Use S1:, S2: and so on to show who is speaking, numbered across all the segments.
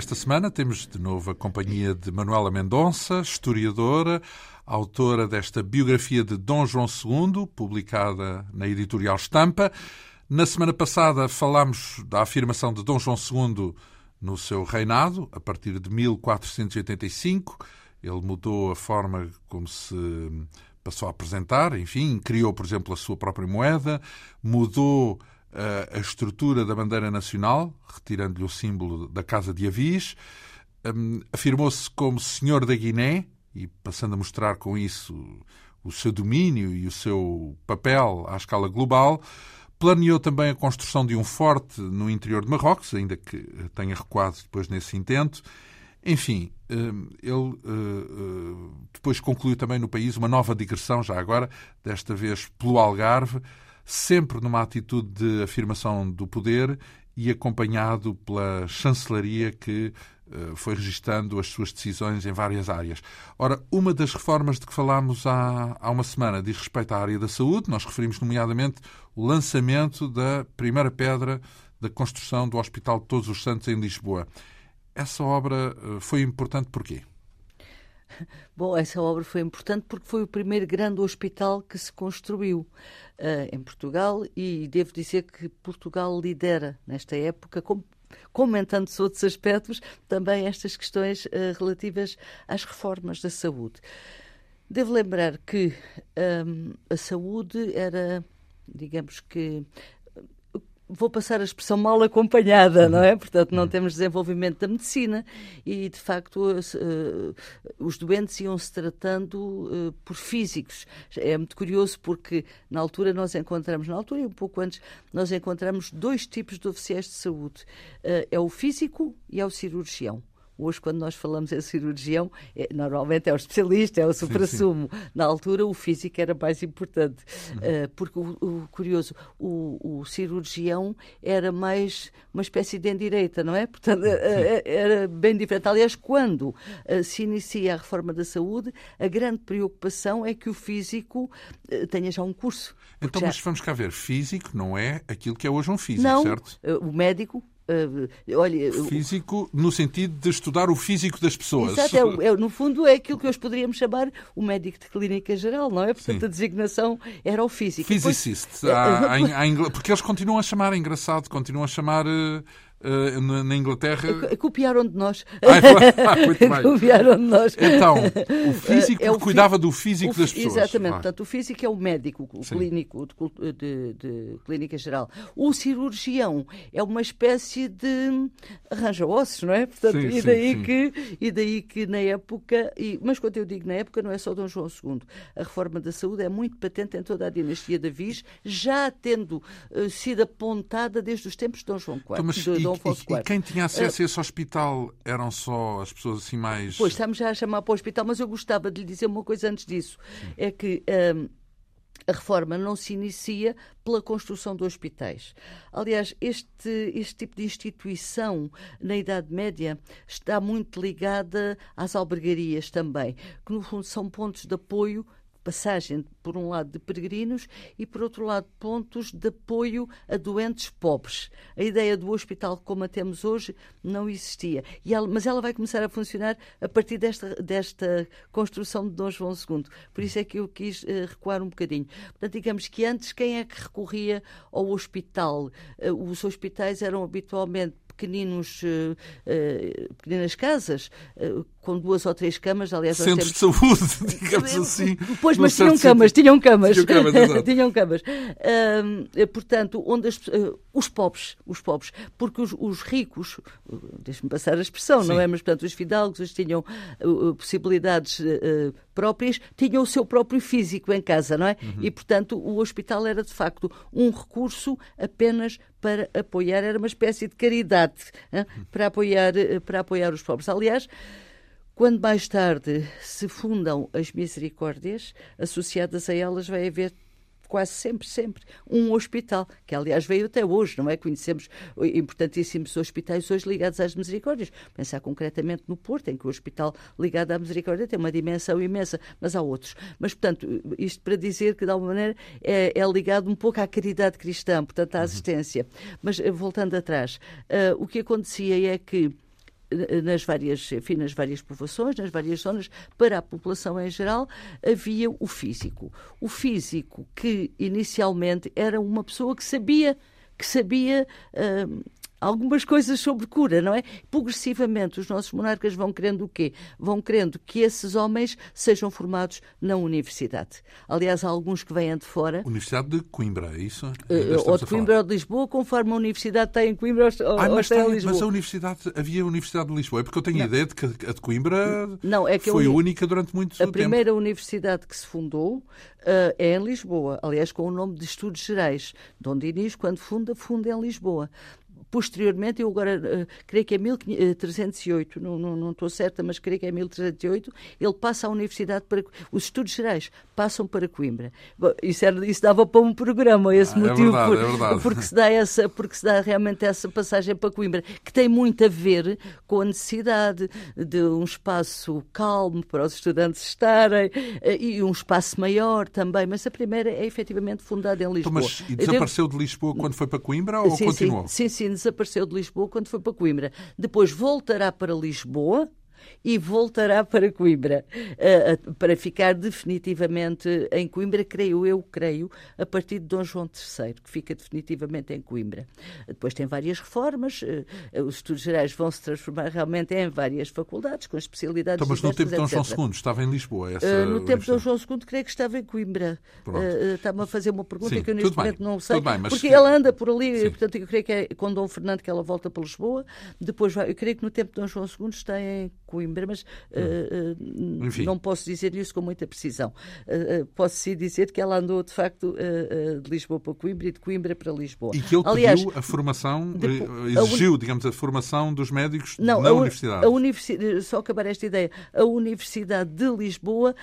S1: Esta semana temos de novo a companhia de Manuela Mendonça, historiadora, autora desta biografia de Dom João II, publicada na editorial Estampa. Na semana passada falámos da afirmação de Dom João II no seu reinado, a partir de 1485. Ele mudou a forma como se passou a apresentar, enfim, criou, por exemplo, a sua própria moeda, mudou a estrutura da bandeira nacional, retirando-lhe o símbolo da Casa de Avis, um, afirmou-se como Senhor da Guiné e passando a mostrar com isso o seu domínio e o seu papel à escala global. Planeou também a construção de um forte no interior de Marrocos, ainda que tenha recuado depois nesse intento. Enfim, ele depois concluiu também no país uma nova digressão, já agora, desta vez pelo Algarve, sempre numa atitude de afirmação do poder e acompanhado pela chancelaria que uh, foi registando as suas decisões em várias áreas. Ora, uma das reformas de que falámos há, há uma semana diz respeito à área da saúde. Nós referimos, nomeadamente, o lançamento da primeira pedra da construção do Hospital de Todos os Santos em Lisboa. Essa obra uh, foi importante porquê?
S2: Bom, essa obra foi importante porque foi o primeiro grande hospital que se construiu uh, em Portugal e devo dizer que Portugal lidera nesta época, como comentando-se outros aspectos, também estas questões uh, relativas às reformas da saúde. Devo lembrar que um, a saúde era, digamos que, vou passar a expressão mal acompanhada, não é? Portanto, não uhum. temos desenvolvimento da medicina e, de facto, uh, os doentes iam-se tratando uh, por físicos. É muito curioso porque, na altura, nós encontramos, na altura e um pouco antes, nós encontramos dois tipos de oficiais de saúde. Uh, é o físico e é o cirurgião. Hoje, quando nós falamos em cirurgião, é, normalmente é o especialista, é o supra-sumo. Na altura, o físico era mais importante, uhum. uh, porque o, o curioso, o, o, cirurgião era mais uma espécie de endireita, não é? Portanto, uh, era bem diferente. Aliás, quando se inicia a reforma da saúde, a grande preocupação é que o físico tenha já um curso.
S1: Então,
S2: já...
S1: mas vamos cá ver, físico não é aquilo que é hoje um físico,
S2: não,
S1: certo?
S2: o médico olha,
S1: físico no sentido de estudar o físico das pessoas.
S2: Exato, é, é, no fundo é aquilo que hoje poderíamos chamar o médico de clínica geral, não é? Portanto, Sim. a designação era o físico.
S1: Physicist, Depois, há, há, porque eles continuam a chamar, é engraçado, continuam a chamar... Uh, uh, na, na, Inglaterra.
S2: Copiaram de nós.
S1: Ah, muito bem.
S2: Copiaram de nós.
S1: Então, o físico é o cuidava do físico das pessoas.
S2: Exatamente. Portanto, o físico é o médico, o Sim. clínico de, de, de, clínica geral. O cirurgião é uma espécie de arranja-ossos, não é? Portanto, sim, e, daí sim, que, e daí que na época, e, mas quando eu digo na época, não é só Dom João II. A reforma da saúde é muito patente em toda a dinastia da Viz, já tendo uh, sido apontada desde os tempos de Dom João IV. Então, mas,
S1: Dom Afonso e, e, quem tinha acesso a esse hospital eram só as pessoas assim mais.
S2: Pois, estamos já a chamar para o hospital, mas eu gostava de lhe dizer uma coisa antes disso. Sim. É que. Um, a reforma não se inicia pela construção de hospitais. Aliás, este, este tipo de instituição na Idade Média está muito ligada às albergarias também, que no fundo são pontos de apoio passagem, por um lado, de peregrinos e, por outro lado, pontos de apoio a doentes pobres. A ideia do hospital como a temos hoje não existia. Ela, mas ela vai começar a funcionar a partir desta, desta construção de Dom João II. Por isso é que eu quis uh, recuar um bocadinho. Portanto, digamos que antes, quem é que recorria ao hospital? Uh, os hospitais eram habitualmente pequeninos, uh, uh, pequenas casas, com duas ou três camas, aliás...
S1: Centros de saúde, digamos assim.
S2: Pois, mas tinham camas, tinham camas, tinham camas. tinham camas. portanto, onde as, os pobres, os pobres, porque os, os ricos, deixe-me passar a expressão, Sim. não é? Mas, portanto, os fidalgos tinham possibilidades próprias, tinham o seu próprio físico em casa, não é? Uhum. E, portanto, o hospital era, de facto, um recurso apenas para apoiar, era uma espécie de caridade hein, para, apoiar, para apoiar os pobres. Aliás, quando mais tarde se fundam as misericórdias, associadas a elas vai haver quase sempre, sempre, um hospital, que aliás veio até hoje, não é? Conhecemos importantíssimos hospitais hoje ligados às misericórdias. Pensar concretamente no Porto, em que o hospital ligado à misericórdia tem uma dimensão imensa, mas há outros. Mas, portanto, isto para dizer que, de alguma maneira, é, é ligado um pouco à caridade cristã, portanto, à uhum. assistência. Mas, eh, voltando atrás, uh, o que acontecia é que nas várias, enfim, nas várias povoações, nas várias zonas, para a população em geral, havia o físico. O físico que inicialmente era uma pessoa que sabia que sabia uh, algumas coisas sobre cura, não é? Progressivamente os nossos monarcas vão querendo o quê? Vão querendo que esses homens sejam formados na universidade. Aliás, há alguns que vêm de fora.
S1: Universidade de Coimbra, é isso?
S2: Uh, ou de Coimbra ou de Lisboa, conforme a universidade está em Coimbra ou,
S1: ah,
S2: mas, tem,
S1: em
S2: Lisboa.
S1: mas a universidade, havia a Universidade de Lisboa. É porque eu tenho não. a ideia de que a de Coimbra
S2: não, é que
S1: foi
S2: a,
S1: única durante muito
S2: a
S1: tempo.
S2: A primeira universidade que se fundou uh, é em Lisboa, aliás, com o nome de Estudos Gerais. Dom Dinis, quando funda, funda em Lisboa posteriormente, eu agora uh, creio que é 1308, eh, não, não, não estou certa, mas creio que é 1308, ele passa à Universidade para. Os estudos gerais passam para Coimbra. Bom, isso, era, isso dava para um programa, esse ah, é motivo,
S1: é verdade,
S2: por,
S1: é
S2: porque, se dá essa, porque se dá realmente essa passagem para Coimbra, que tem muito a ver com a necessidade de um espaço calmo para os estudantes estarem uh, e um espaço maior também, mas a primeira é efetivamente fundada em Lisboa.
S1: Então, mas e desapareceu de Lisboa quando foi para Coimbra ou
S2: sim,
S1: continuou?
S2: Sim, sim, sim desapareceu de Lisboa quando foi para Coimbra. Depois voltará para Lisboa e voltará para Coimbra, uh, uh, para ficar definitivamente em Coimbra, creio eu, creio, a partir de Dom João III, que fica definitivamente em Coimbra. Depois tem várias reformas, uh, os estudos gerais vão se transformar realmente em várias faculdades, com especialidades
S1: então, Mas no tempo de Dom
S2: João
S1: II estava em Lisboa? Essa
S2: no tempo de Dom João II, creio que estava em Coimbra. Está-me a fazer uma pergunta
S1: Sim,
S2: que eu neste
S1: bem,
S2: momento não sei,
S1: bem, mas...
S2: porque ela anda por ali, Sim. portanto eu creio que é com Dom Fernando que ela volta para Lisboa, depois vai, eu creio que no tempo de Dom João II está em Coimbra, mas uh, não posso dizer isso com muita precisão. Uh, posso sim dizer que ela andou, de facto, de Lisboa para Coimbra e de Coimbra para Lisboa.
S1: E que ele Aliás, pediu a formação, depois, exigiu, a digamos, a formação dos médicos não, na
S2: a,
S1: universidade.
S2: A universidade. Só acabar esta ideia. A Universidade de Lisboa,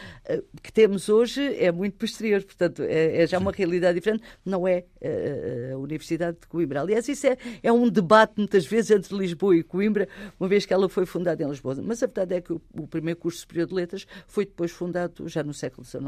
S2: que temos hoje, é muito posterior, portanto, é, é já sim. uma realidade diferente, não é a Universidade de Coimbra. Aliás, isso é, é um debate muitas vezes entre Lisboa e Coimbra, uma vez que ela foi fundada em Lisboa. Mas a verdade é que o, o primeiro curso superior de letras foi depois fundado já no século XIX,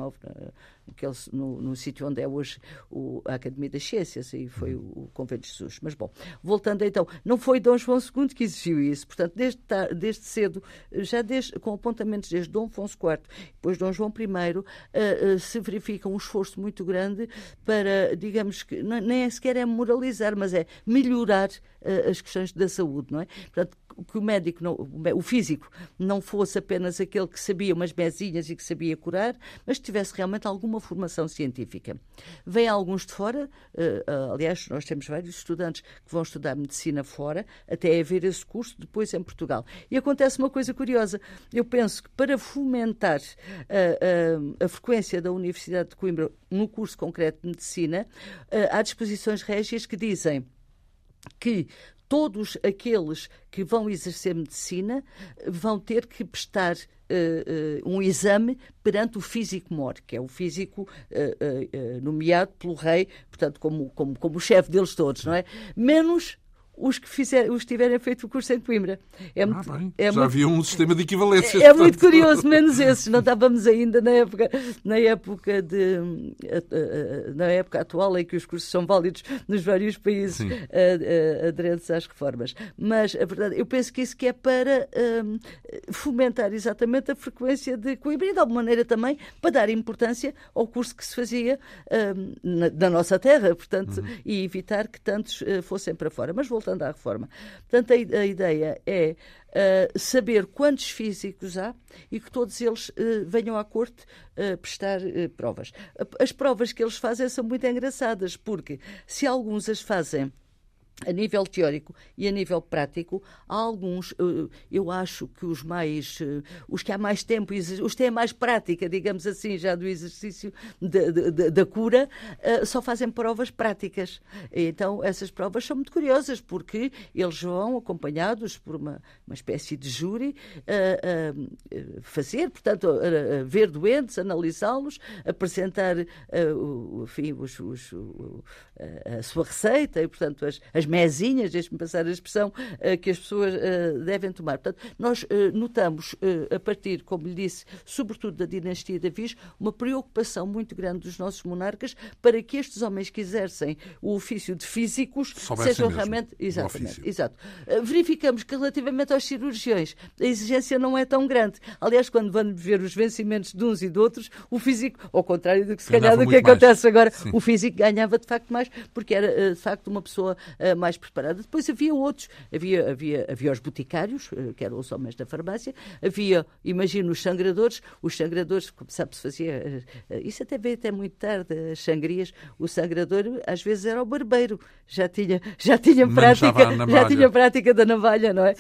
S2: naquele, no, no sítio onde é hoje o, a Academia das Ciências, e foi o, o Convento de Jesus. Mas bom, voltando então, não foi Dom João II que exigiu isso, portanto, desde, desde cedo, já desde, com apontamentos desde Dom Afonso IV, depois Dom João I, uh, uh, se verifica um esforço muito grande para, digamos que, não, nem é sequer é moralizar, mas é melhorar uh, as questões da saúde, não é? Portanto, que o médico, não, o físico, não fosse apenas aquele que sabia umas mesinhas e que sabia curar, mas tivesse realmente alguma formação científica. Vêm alguns de fora, uh, uh, aliás, nós temos vários estudantes que vão estudar medicina fora, até haver esse curso depois em Portugal. E acontece uma coisa curiosa. Eu penso que para fomentar uh, a frequência da Universidade de Coimbra no curso concreto de medicina, há disposições régias que dizem que todos aqueles que vão exercer medicina vão ter que prestar uh, uh, um exame perante o físico-mor, que é o físico uh, nomeado pelo rei, portanto, como, como, como o chefe deles todos, não é? Menos os que, fizer, os que tiverem feito o curso em Coimbra.
S1: É ah, bem. É Já muito, havia um sistema de equivalência.
S2: É, é muito curioso, menos esses. Não estávamos ainda na época, na época de na época atual em que os cursos são válidos nos vários países aderentes às reformas. Mas a verdade, eu penso que isso que é para um, fomentar exatamente a frequência de Coimbra e de alguma maneira também para dar importância ao curso que se fazia um, na, na, nossa terra, portanto, uhum. e evitar que tantos uh, fossem para fora. Mas voltando à reforma. Portanto, a, a ideia é uh, saber quantos físicos há e que todos eles uh, venham à corte uh, prestar provas. As provas que eles fazem são muito engraçadas, porque se alguns as fazem a nível teórico e a nível prático, há alguns, eh, eu acho que os mais, eh, os que há mais tempo, os que têm mais prática, digamos assim, já do exercício da cura, eh, só fazem provas práticas. Então, essas provas são muito curiosas, porque eles vão acompanhados por uma, uma espécie de júri a, fazer, portanto, ver doentes, analisá-los, apresentar enfim, os, os, a sua receita e, portanto, as, as mesinhas, deixe-me passar a expressão, uh, que as pessoas uh, devem tomar. Portanto, nós notamos, a partir, como lhe disse, sobretudo da dinastia da Viz, uma preocupação muito grande dos nossos monarcas para que estes homens que exercem o ofício de físicos sejam realmente. Exatamente, exato. Verificamos que relativamente aos cirurgiões a exigência não é tão grande. Aliás, quando vamos ver os vencimentos de uns e de outros, o físico, ao contrário do que se calhar do que acontece mais. agora, Sim. o físico ganhava de facto mais, porque era eh, de facto uma pessoa mais preparada. Depois havia outros, havia, havia, havia os boticários, uh, que eram os homens da farmácia, havia, imagino, os sangradores, os sangradores, como sabe, se fazia, uh, isso até veio até muito tarde, as sangrias, o sangrador às vezes era o barbeiro, já tinha, já tinha prática, já tinha prática da navalha, não é?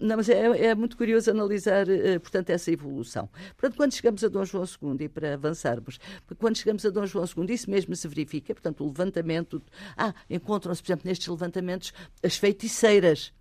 S2: não, mas é, é, muito curioso analisar, portanto, essa evolução. Portanto, quando chegamos a Dom João II, e para avançarmos, quando chegamos a Dom João II, isso mesmo se verifica, portanto, o levantamento. Ah, encontram-se, por exemplo, nestes levantamentos as feiticeiras.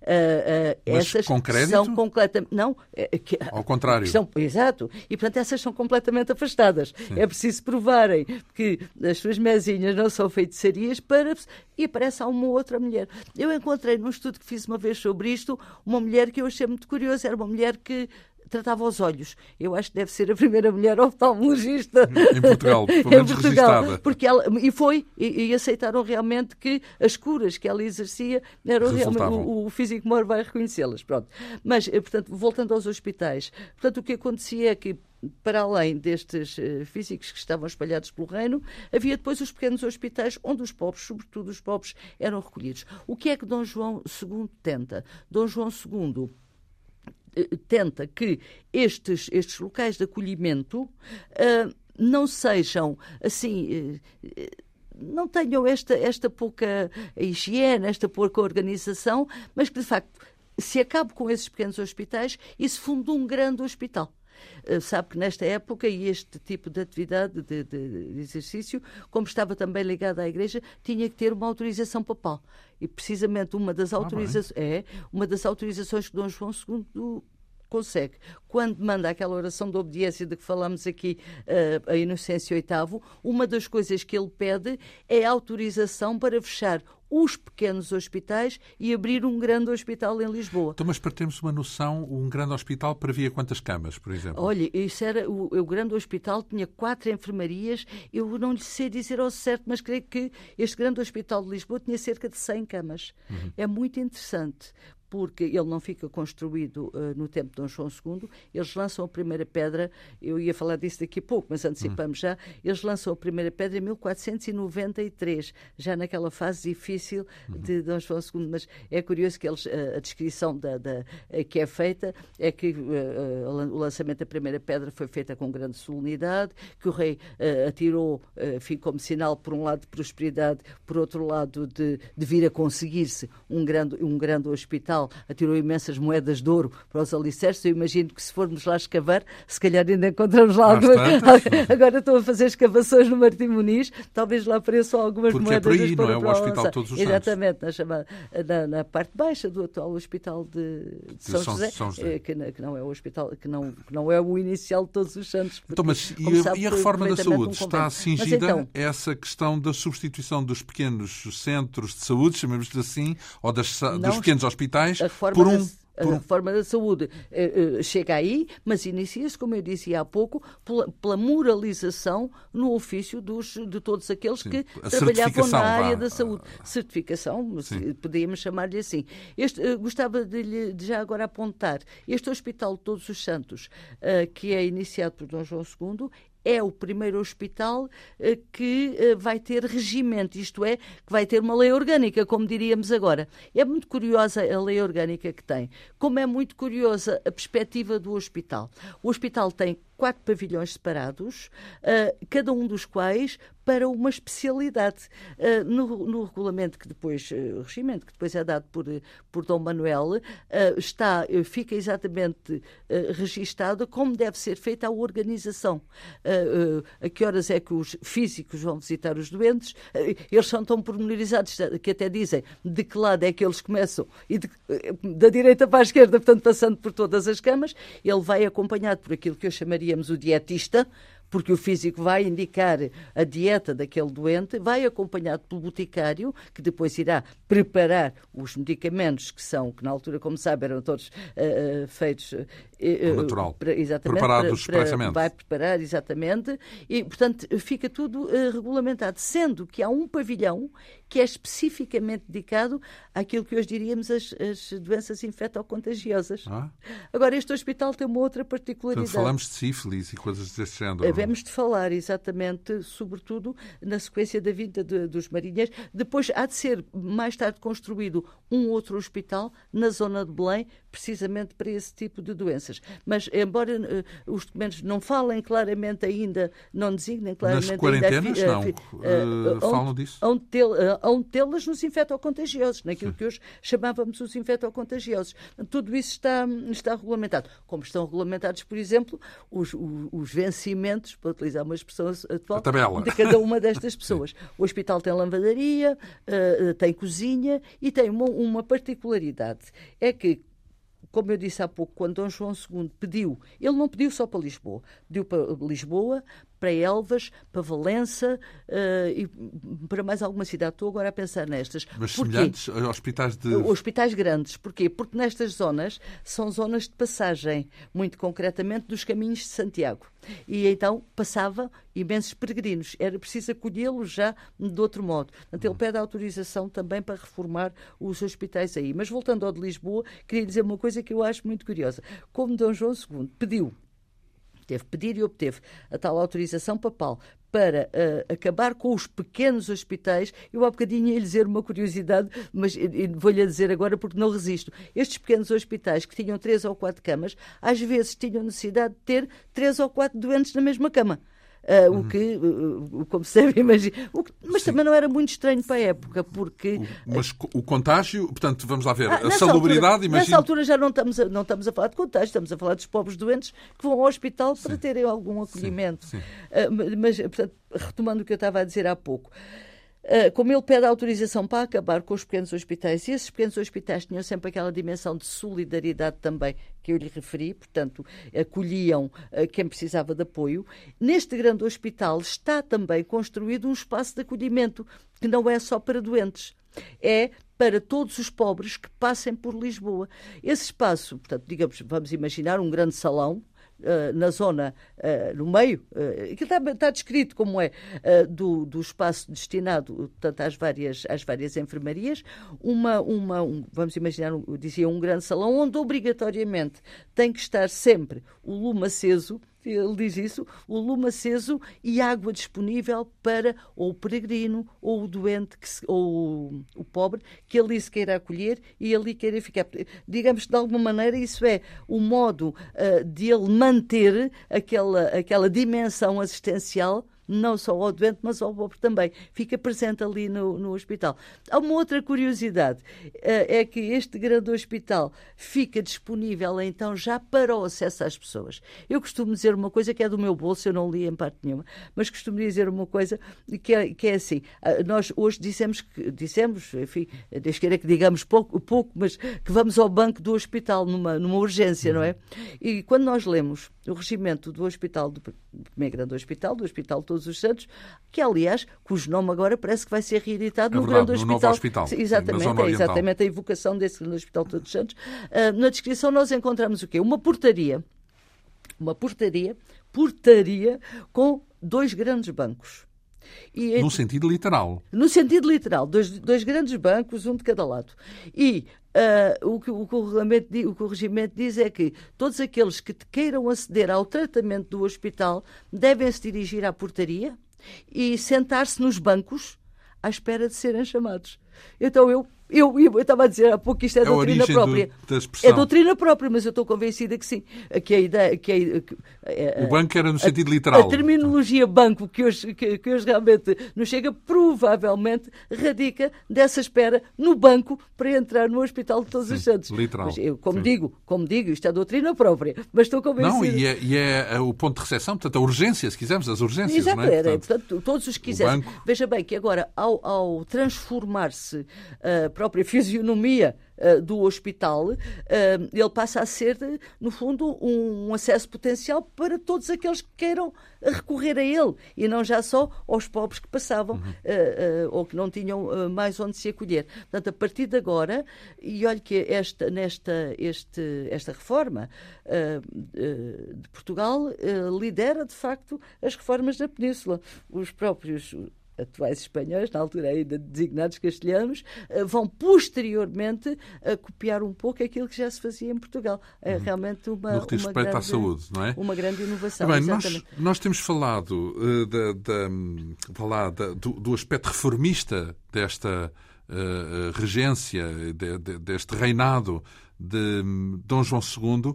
S1: Uh, uh, essas com
S2: são completamente. Não,
S1: é, que, ao contrário.
S2: São, exato. E, portanto, essas são completamente afastadas. Sim. É preciso provarem que as suas mesinhas não são feitiçarias para. E aparece a uma outra mulher. Eu encontrei num estudo que fiz uma vez sobre isto uma mulher que eu achei muito curiosa. Era uma mulher que tratava os olhos. Eu acho que deve ser a primeira mulher oftalmologista
S1: em Portugal, pelo menos em Portugal, registada.
S2: Porque ela, e foi, e, e, aceitaram realmente que as curas que ela exercia eram realmente, o, o físico maior vai reconhecê-las. Pronto. Mas, eh, portanto, voltando aos hospitais, portanto, o que acontecia é que para além destes uh, físicos que estavam espalhados pelo reino, havia depois os pequenos hospitais onde os pobres, sobretudo os pobres, eram recolhidos. O que é que Dom João II tenta? Dom João II eh, tenta que estes, estes locais de acolhimento uh, não sejam assim. Uh, não tenham esta, esta pouca higiene, esta pouca organização, mas que de facto se acabe com esses pequenos hospitais e se funde um grande hospital. Sabe que nesta época e este tipo de atividade de, de, de, exercício, como estava também ligado à Igreja, tinha que ter uma autorização papal. E precisamente uma das, ah, autoriza é, uma das autorizações que Dom João II consegue. Quando manda aquela oração de obediência de que falamos aqui, uh, a Inocência VIII, uma das coisas que ele pede é autorização para fechar os pequenos hospitais e abrir um grande hospital em Lisboa.
S1: Então, mas para termos uma noção, um grande hospital previa quantas camas, por exemplo?
S2: Olha, isso era o, o grande hospital tinha quatro enfermarias. Eu não lhe sei dizer ao certo, mas creio que este grande hospital de Lisboa tinha cerca de 100 camas. Uhum. É muito interessante, porque ele não fica construído uh, no tempo de Dom João II. Eles lançam a primeira pedra, eu ia falar disso daqui a pouco, mas antecipamos já. Eles lançam a primeira pedra em 1493, já naquela fase difícil de Dom João II. Mas é curioso que eles, uh, a descrição da, da uh, que é feita é que o lançamento da primeira pedra foi feita com grande solenidade, que o rei atirou, enfim, como sinal, por um lado, de prosperidade, por outro lado, de, de vir a conseguir-se um grande, um grande hospital atirou imensas moedas de ouro para os alicerces. Eu imagino que se formos lá escavar, se calhar ainda encontramos lá algumas. Agora estou a fazer escavações no Martim Muniz, talvez lá apareçam algumas
S1: Porque
S2: moedas
S1: é por aí, não é? O Hospital Todos os
S2: Exatamente, na, chama, na, na, parte baixa do atual Hospital de, de São, São, José, São José. Eh, que, que, não é o hospital, que não, que não é o inicial de Todos os Santos.
S1: Porque, então, mas e a, sabe, e a reforma da saúde um está cingida então, a essa questão da substituição dos pequenos centros de saúde, chamemos-lhe assim, ou das, dos pequenos hospitais, por um
S2: a reforma da saúde uh, uh, chega aí, mas inicia-se, como eu disse há pouco, pela, pela, moralização no ofício dos, de todos aqueles Sim, que trabalhavam na área da saúde. Uh, certificação, podíamos chamar-lhe assim. Este, uh, gostava de, lhe, de, já agora apontar, este Hospital de Todos os Santos, que é iniciado por Dom João II, é o primeiro hospital uh, que uh, vai ter regimento, isto é, que vai ter uma lei orgânica, como diríamos agora. É muito curiosa a lei orgânica que tem, como é muito curiosa a perspectiva do hospital. O hospital tem quatro pavilhões separados, uh, cada um dos quais para uma especialidade. Uh, no, no, regulamento que depois, uh, regimento que depois é dado por, por Dom Manuel, está, fica exatamente registado como deve ser feita a organização. a que horas é que os físicos vão visitar os doentes? eles são tão pormenorizados que até dizem de que lado é que eles começam, e de, da direita para a esquerda, portanto, passando por todas as camas. Ele vai acompanhado por aquilo que eu chamaria diríamos o dietista, porque o físico vai indicar a dieta daquele doente, vai acompanhado pelo boticário, que depois irá preparar os medicamentos que são, que na altura, como sabe, eram todos uh, feitos uh,
S1: natural. Para, exatamente, preparados para, para,
S2: vai preparar exatamente e portanto fica tudo uh, regulamentado, sendo que há um pavilhão que é especificamente dedicado àquilo que hoje diríamos as, as doenças infectocontagiosas. Ah. Agora, este hospital tem uma outra particularidade.
S1: Portanto, falamos de sífilis e coisas desse género.
S2: Havemos de falar, exatamente, sobretudo na sequência da vinda de, dos marinheiros. Depois há de ser, mais tarde, construído um outro hospital na zona de Belém, precisamente para esse tipo de doenças. Mas, embora uh, os documentos não falem claramente ainda, não designem claramente...
S1: Nas quarentenas, ainda, não. Uh, uh, falam
S2: onde,
S1: disso?
S2: Onde onde tê-las nos infectocontagiosos, naquilo que hoje chamávamos os infectocontagiosos. Tudo isso está, está regulamentado. Como estão regulamentados, por exemplo, os, os, os vencimentos, para utilizar uma expressão atual, de cada uma destas pessoas. O hospital tem lavadaria, uh, tem cozinha e tem uma, uma particularidade. É que como eu disse há pouco, quando Dom João II pediu, ele não pediu só para Lisboa, pediu para Lisboa, para Elvas, para Valença uh, e para mais alguma cidade. Estou agora a pensar nestas.
S1: Mas Porquê? semelhantes a hospitais de.
S2: Hospitais grandes. Porquê? Porque nestas zonas são zonas de passagem, muito concretamente dos caminhos de Santiago. E então passava imensos peregrinos. Era preciso acolhê-los já de outro modo. Portanto, ele pede autorização também para reformar os hospitais aí. Mas voltando ao de Lisboa, queria dizer uma coisa que eu acho muito curiosa. Como Dom João II pediu teve pedir e obteve a tal autorização papal para uh, acabar com os pequenos hospitais. Eu há bocadinho ia lhe dizer uma curiosidade, mas vou-lhe dizer agora porque não resisto. Estes pequenos hospitais que tinham três ou quatro camas, às vezes tinham necessidade de ter três ou quatro doentes na mesma cama. Uh, uhum. O que, uh, como se deve imaginar. Que, mas Sim. também não era muito estranho para a época, porque.
S1: O, mas o contágio, portanto, vamos lá ver, ah, a salubridade,
S2: imagina. Nessa altura já não estamos, a, não estamos a falar de contágio, estamos a falar dos pobres doentes que vão ao hospital para terem algum acolhimento. Sim. Sim. Uh, mas, portanto, retomando o que eu estava a dizer há pouco. Ah, como ele pede autorização para acabar com os pequenos hospitais, e esses pequenos hospitais tinham sempre aquela dimensão de solidariedade também que eu lhe referi, portanto, acolhiam ah, quem precisava de apoio. Neste grande hospital está também construído um espaço de acolhimento que não é só para doentes. É para todos os pobres que passem por Lisboa. Esse espaço, portanto, digamos, vamos imaginar um grande salão, uh, na zona, uh, no meio, uh, aquilo está, descrito como é, do, do espaço destinado portanto, às, várias, às várias enfermarias, uma, uma um, vamos imaginar, um, dizia, um grande salão onde obrigatoriamente tem que estar sempre o lume aceso, ele diz isso, o lume aceso e água disponível para ou o peregrino ou o doente se, ou o, o, pobre que ali se queira acolher e ali queira ficar. Digamos que de alguma maneira isso é o modo uh, de ele manter aquela, aquela dimensão assistencial não só ao doente, mas ao pobre também. Fica presente ali no, no hospital. Há uma outra curiosidade, eh, é que este grande hospital fica disponível então já para o acesso às pessoas. Eu costumo dizer uma coisa que é do meu bolso, eu não li em parte nenhuma, mas costumo dizer uma coisa que é, que é assim, ah, nós hoje dissemos, que, dissemos enfim, Deus queira que digamos pouco, pouco, mas que vamos ao banco do hospital numa, numa urgência, não é? E quando nós lemos o regimento do hospital, do primeiro grande hospital, do Hospital Todos os Santos, que aliás, cujo nome agora parece que vai ser reeditado
S1: é
S2: no
S1: verdade,
S2: grande
S1: no
S2: hospital.
S1: hospital.
S2: Exatamente, é exatamente a evocação desse grande Hospital Todos os Santos. Uh, na descrição nós encontramos o quê? Uma portaria, uma portaria, portaria com dois grandes bancos.
S1: E, no sentido literal.
S2: No sentido literal, dois, dois grandes bancos, um de cada lado. E uh, o, que, o, que o, regulamento, o que o regimento diz é que todos aqueles que queiram aceder ao tratamento do hospital devem se dirigir à portaria e sentar-se nos bancos à espera de serem chamados. Então eu eu, eu estava a dizer há pouco que isto é, é doutrina própria.
S1: Do,
S2: é doutrina própria, mas eu estou convencida que sim. Que a ideia, que a, que,
S1: a, o banco era no sentido a, literal.
S2: A terminologia banco que hoje, que, que hoje realmente nos chega, provavelmente radica dessa espera no banco para entrar no Hospital de Todos
S1: sim,
S2: os Santos.
S1: Literal.
S2: Mas eu, como digo, como digo, isto é doutrina própria, mas estou convencida.
S1: Não, e é, e é o ponto de recepção, portanto, a urgência, se quisermos, as urgências.
S2: Exato,
S1: não é?
S2: era, portanto, todos os que quiserem. Banco... Veja bem que agora, ao, ao transformar-se uh, própria fisionomia uh, do hospital, uh, ele passa a ser, no fundo, um, acesso potencial para todos aqueles que queiram recorrer a ele e não já só aos pobres que passavam uhum. ou que não tinham mais onde se acolher. Portanto, a partir de agora, e olha que esta, nesta, este, esta reforma de Portugal lidera, de facto, as reformas da Península. Os próprios atuais espanhóis, na altura ainda designados castelhanos, eh, vão posteriormente a copiar um pouco aquilo que já se fazia em Portugal. É uhum. realmente uma,
S1: no que
S2: uma
S1: grande, à saúde, não é?
S2: Uma grande inovação.
S1: Bem, nós, nós, temos falado uh, da, da, da, da do, do, aspecto reformista desta uh, regência, de, de, deste reinado de um, Dom João II,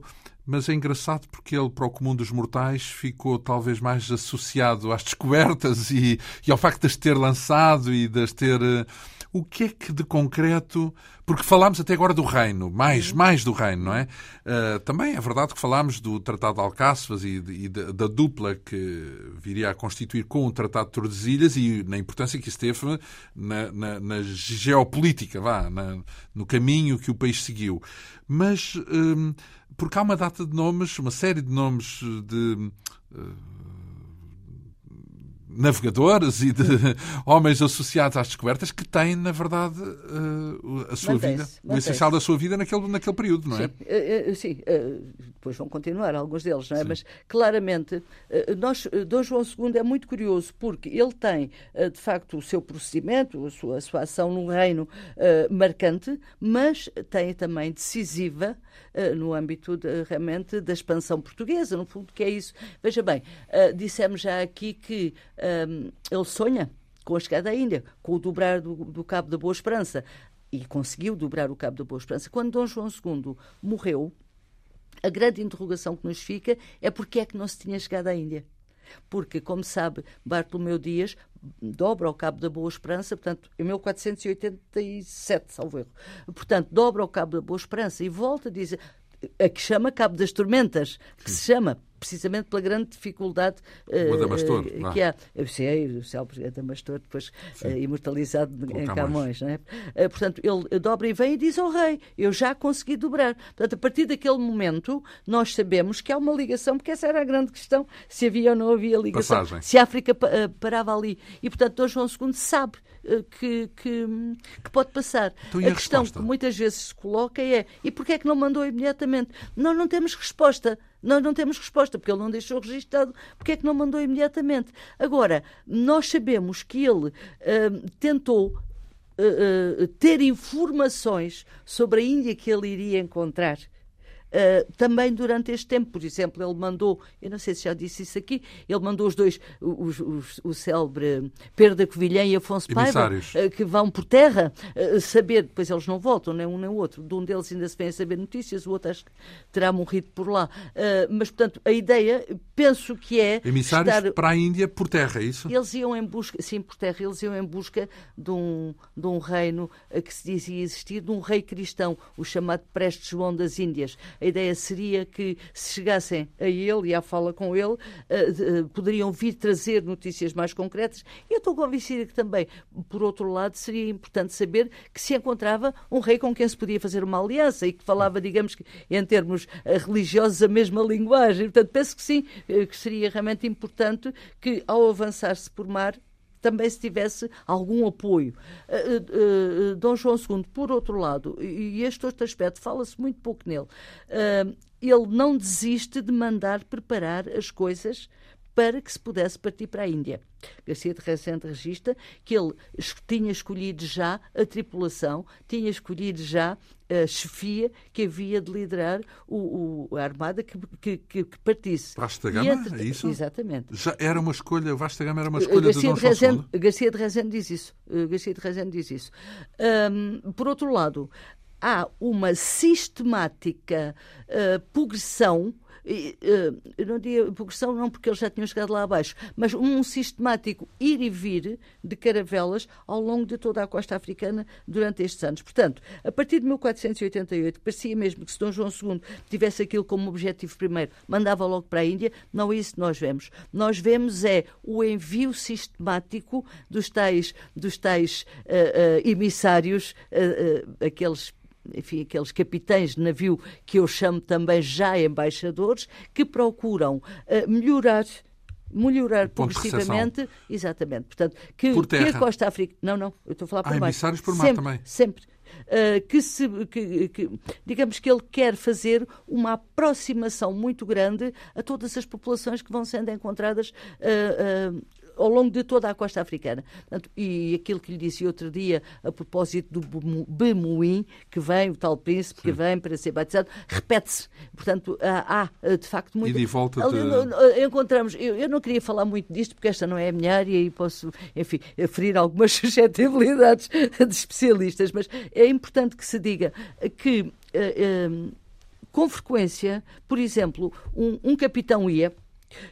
S1: mas é engraçado porque ele, para o comum dos mortais, ficou talvez mais associado às descobertas e, e ao facto de as ter lançado e de as ter. Uh, o que é que de concreto. Porque falámos até agora do reino, mais, mais do reino, não é? Uh, também é verdade que falámos do Tratado de Alcáçovas e, e da, da, dupla que viria a constituir com o Tratado de Tordesilhas e na importância que isso teve na, na, na geopolítica, vá, na, no caminho que o país seguiu. Mas. Uh, porque há uma data de nomes, uma série de nomes de uh, navegadores e de homens associados às descobertas que têm, na verdade, uh, a sua vida, o essencial da sua vida naquele, naquele período, não
S2: é? Sim, uh, sim. depois vão continuar alguns deles, não é? Sim. Mas claramente, nós, Dom João II é muito curioso porque ele tem, de facto, o seu procedimento, a sua, a sua ação no reino marcante, mas tem também decisiva eh, no âmbito de, realmente da expansão portuguesa, no fundo, que é isso. Veja bem, dissemos já aqui que um, ele sonha com a chegada à Índia, com o dobrar do, do Cabo da Boa Esperança, e conseguiu dobrar o Cabo da Boa Esperança. Quando Dom João II morreu, a grande interrogação que nos fica é porque é que não se tinha chegado à Índia. Porque, como sabe, Bartolomeu Dias dobra ao Cabo da Boa Esperança, portanto, em 1487, salvo erro. Portanto, dobra ao Cabo da Boa Esperança e volta a dizer a que chama Cabo das Tormentas, que Sim. se chama precisamente pela grande dificuldade
S1: uh, Adamastor,
S2: uh, que há. Eu sei, o célebre Adamastor, depois uh, imortalizado Com em Camões. Não é? Portanto, ele dobra e vem e diz ao rei: Eu já consegui dobrar. Portanto, a partir daquele momento, nós sabemos que há uma ligação, porque essa era a grande questão: se havia ou não havia ligação,
S1: Passagem.
S2: se a África parava ali. E, portanto, Dom João II sabe que, que, que, pode passar.
S1: Então,
S2: a, a questão que muitas vezes se coloca é: e porquê é que não mandou imediatamente? Nós não temos resposta. Nós não temos resposta, porque ele não deixou registado, porque é que não mandou imediatamente. Agora, nós sabemos que ele uh, tentou uh, uh, ter informações sobre a Índia que ele iria encontrar uh, também durante este tempo. Por exemplo, ele mandou, eu não sei se já disse isso aqui, ele mandou os dois, os, os, o célebre Pedro da Covilhã e Afonso Paiva, uh, que vão por terra uh, saber, depois eles não voltam, nem um nem o outro. De um deles ainda se vem a saber notícias, o outro acho que terá morrido por lá. mas, portanto, a ideia, penso que é.
S1: Emissários estar... para a Índia por terra, é isso?
S2: Eles iam em busca, sim, por terra, eles iam em busca de um, de um reino que se dizia existir, de um rei cristão, o chamado Preste João das Índias. A ideia seria que, se chegassem a ele e à fala com ele, uh, uh, poderiam vir trazer notícias mais concretas. E eu estou convencida que também, por outro lado, seria importante saber que se encontrava um rei com quem se podia fazer uma aliança e que falava, digamos que, em termos uh, religiosos, a mesma linguagem. Portanto, penso que sim, que seria realmente importante que, ao avançar-se por mar, também se tivesse algum apoio. Uh, uh, Dom João II, por outro lado, e este outro aspecto fala-se muito pouco nele, ele não desiste de mandar preparar as coisas para que se pudesse partir para a Índia. Garcia de Rezende registra que ele tinha escolhido já a tripulação, tinha escolhido já a chefia que havia de liderar o, o a armada que, que, que, partisse.
S1: Vasta Gama, entre... é isso?
S2: Exatamente.
S1: Já era uma escolha, Vasta Gama era uma escolha
S2: Garcia
S1: de Dom Rezende,
S2: Garcia de Rezende diz isso. Garcia de Rezende diz isso. Um, por outro lado, há uma sistemática uh, progressão eu não diria progressão, não porque eles já tinham chegado lá abaixo, mas um sistemático ir e vir de caravelas ao longo de toda a costa africana durante estes anos. Portanto, a partir de 1488, parecia mesmo que se Dom João II tivesse aquilo como objetivo primeiro, mandava logo para a Índia, não é isso que nós vemos. Nós vemos é o envio sistemático dos tais, dos tais uh, uh, emissários, aqueles enfim, aqueles capitães de navio que eu chamo também já embaixadores, que procuram uh, melhorar melhorar progressivamente, exatamente, portanto, que,
S1: por
S2: que a costa africana, não, não, eu estou a falar por
S1: ah,
S2: mar,
S1: emissários por mar
S2: sempre,
S1: também,
S2: sempre, uh, que se, que, que, digamos que ele quer fazer uma aproximação muito grande a todas as populações que vão sendo encontradas uh, uh, ao longo de toda a costa africana. Portanto, e aquilo que lhe disse outro dia, a propósito do Bemuim, que vem, o tal príncipe que vem para ser batizado, repete-se. Portanto, há, há, de facto muito.
S1: E de volta de...
S2: Encontramos, eu, eu, não queria falar muito disto, porque esta não é a minha área e posso, enfim, ferir algumas suscetibilidades de especialistas, mas é importante que se diga que. Uh, uh, com frequência, por exemplo, um, um capitão ia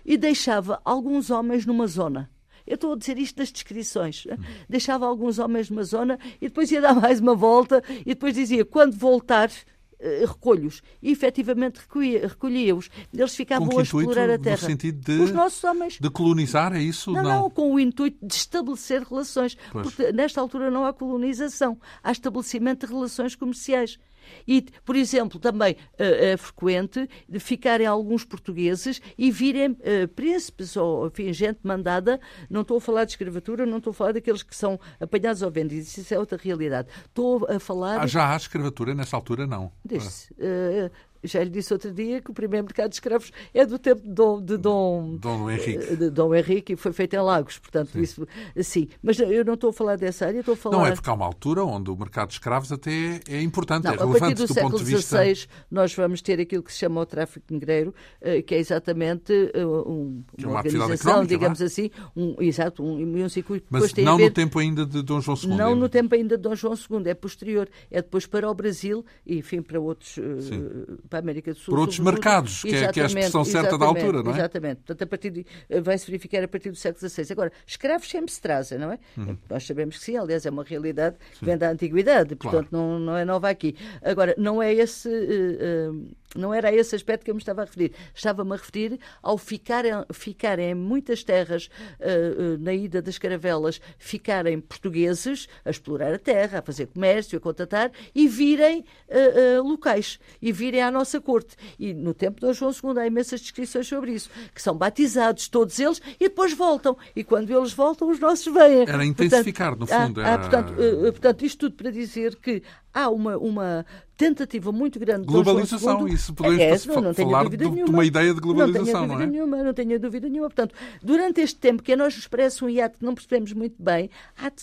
S2: e deixava alguns homens numa zona eu estou a dizer isto nas descrições. Deixava alguns homens numa zona e depois ia dar mais uma volta e depois dizia: quando voltar, eh, recolho-os. E efetivamente recolhia-os. Eles ficavam
S1: a
S2: explorar a terra.
S1: No sentido de,
S2: Os nossos homens.
S1: de colonizar, é isso?
S2: Não, não, não, com o intuito de estabelecer relações. Pois. Porque nesta altura não há colonização, há estabelecimento de relações comerciais. E, por exemplo, também é frequente de ficarem alguns portugueses e virem uh, príncipes ou enfim, gente mandada. Não estou a falar de escravatura, não estou a falar daqueles que são apanhados ou vendidos. Isso é outra realidade. Estou a falar.
S1: Ah, já há escravatura nessa altura, não?
S2: Disse, uh, já lhe disse outro dia que o primeiro mercado de escravos é do tempo de Dom, de Dom,
S1: Dom Henrique.
S2: De Dom Henrique e foi feito em Lagos, portanto, sim. isso sim. Mas eu não estou a falar dessa área, estou a falar.
S1: Não, é porque há uma altura onde o mercado de escravos até é importante,
S2: não,
S1: é relevante
S2: a partir do,
S1: do
S2: século
S1: ponto de vista.
S2: XVI, nós vamos ter aquilo que se chama o tráfico negreiro, eh, que é exatamente eh, um,
S1: uma,
S2: uma
S1: organização,
S2: digamos assim, um, exato, um, um circuito.
S1: Mas não no tempo ainda de Dom João II.
S2: Não no tempo ainda de Dom João II, é posterior, é depois para o Brasil e, enfim, para outros, para a América do Sul
S1: outros mercados, que é, que é, a expressão certa da altura, não é?
S2: Exatamente. Portanto, a partir de, vai-se verificar a partir do século XVI. Agora, escravos sempre se trazem, não é? Uhum. Nós sabemos que sim, aliás, é uma realidade que vem da antiguidade, portanto, claro. não, não é nova aqui. Agora, não é esse. Uh, uh, não era a esse aspecto que eu me estava a referir. Estava-me a referir ao ficarem, ficarem em muitais terras uh, na ida das caravelas, ficarem portugueses a explorar a terra, a fazer comércio, a contatar e virem uh, uh, locais e virem à nossa corte. E no tempo de João II há imensas descrições sobre isso, que são batizados todos eles e depois voltam. E quando eles voltam, os nossos vêm.
S1: Era intensificar,
S2: portanto,
S1: no fundo.
S2: Há,
S1: era...
S2: há, portanto, portanto, isto tudo para dizer que há uma, uma tentativa muito grande de
S1: globalização. Isso podemos é, não, não falar de, de, uma ideia de globalização,
S2: não,
S1: não é?
S2: Nenhuma, não tenho dúvida nenhuma. Portanto, durante este tempo que a nós nos parece um hiato que não percebemos muito bem,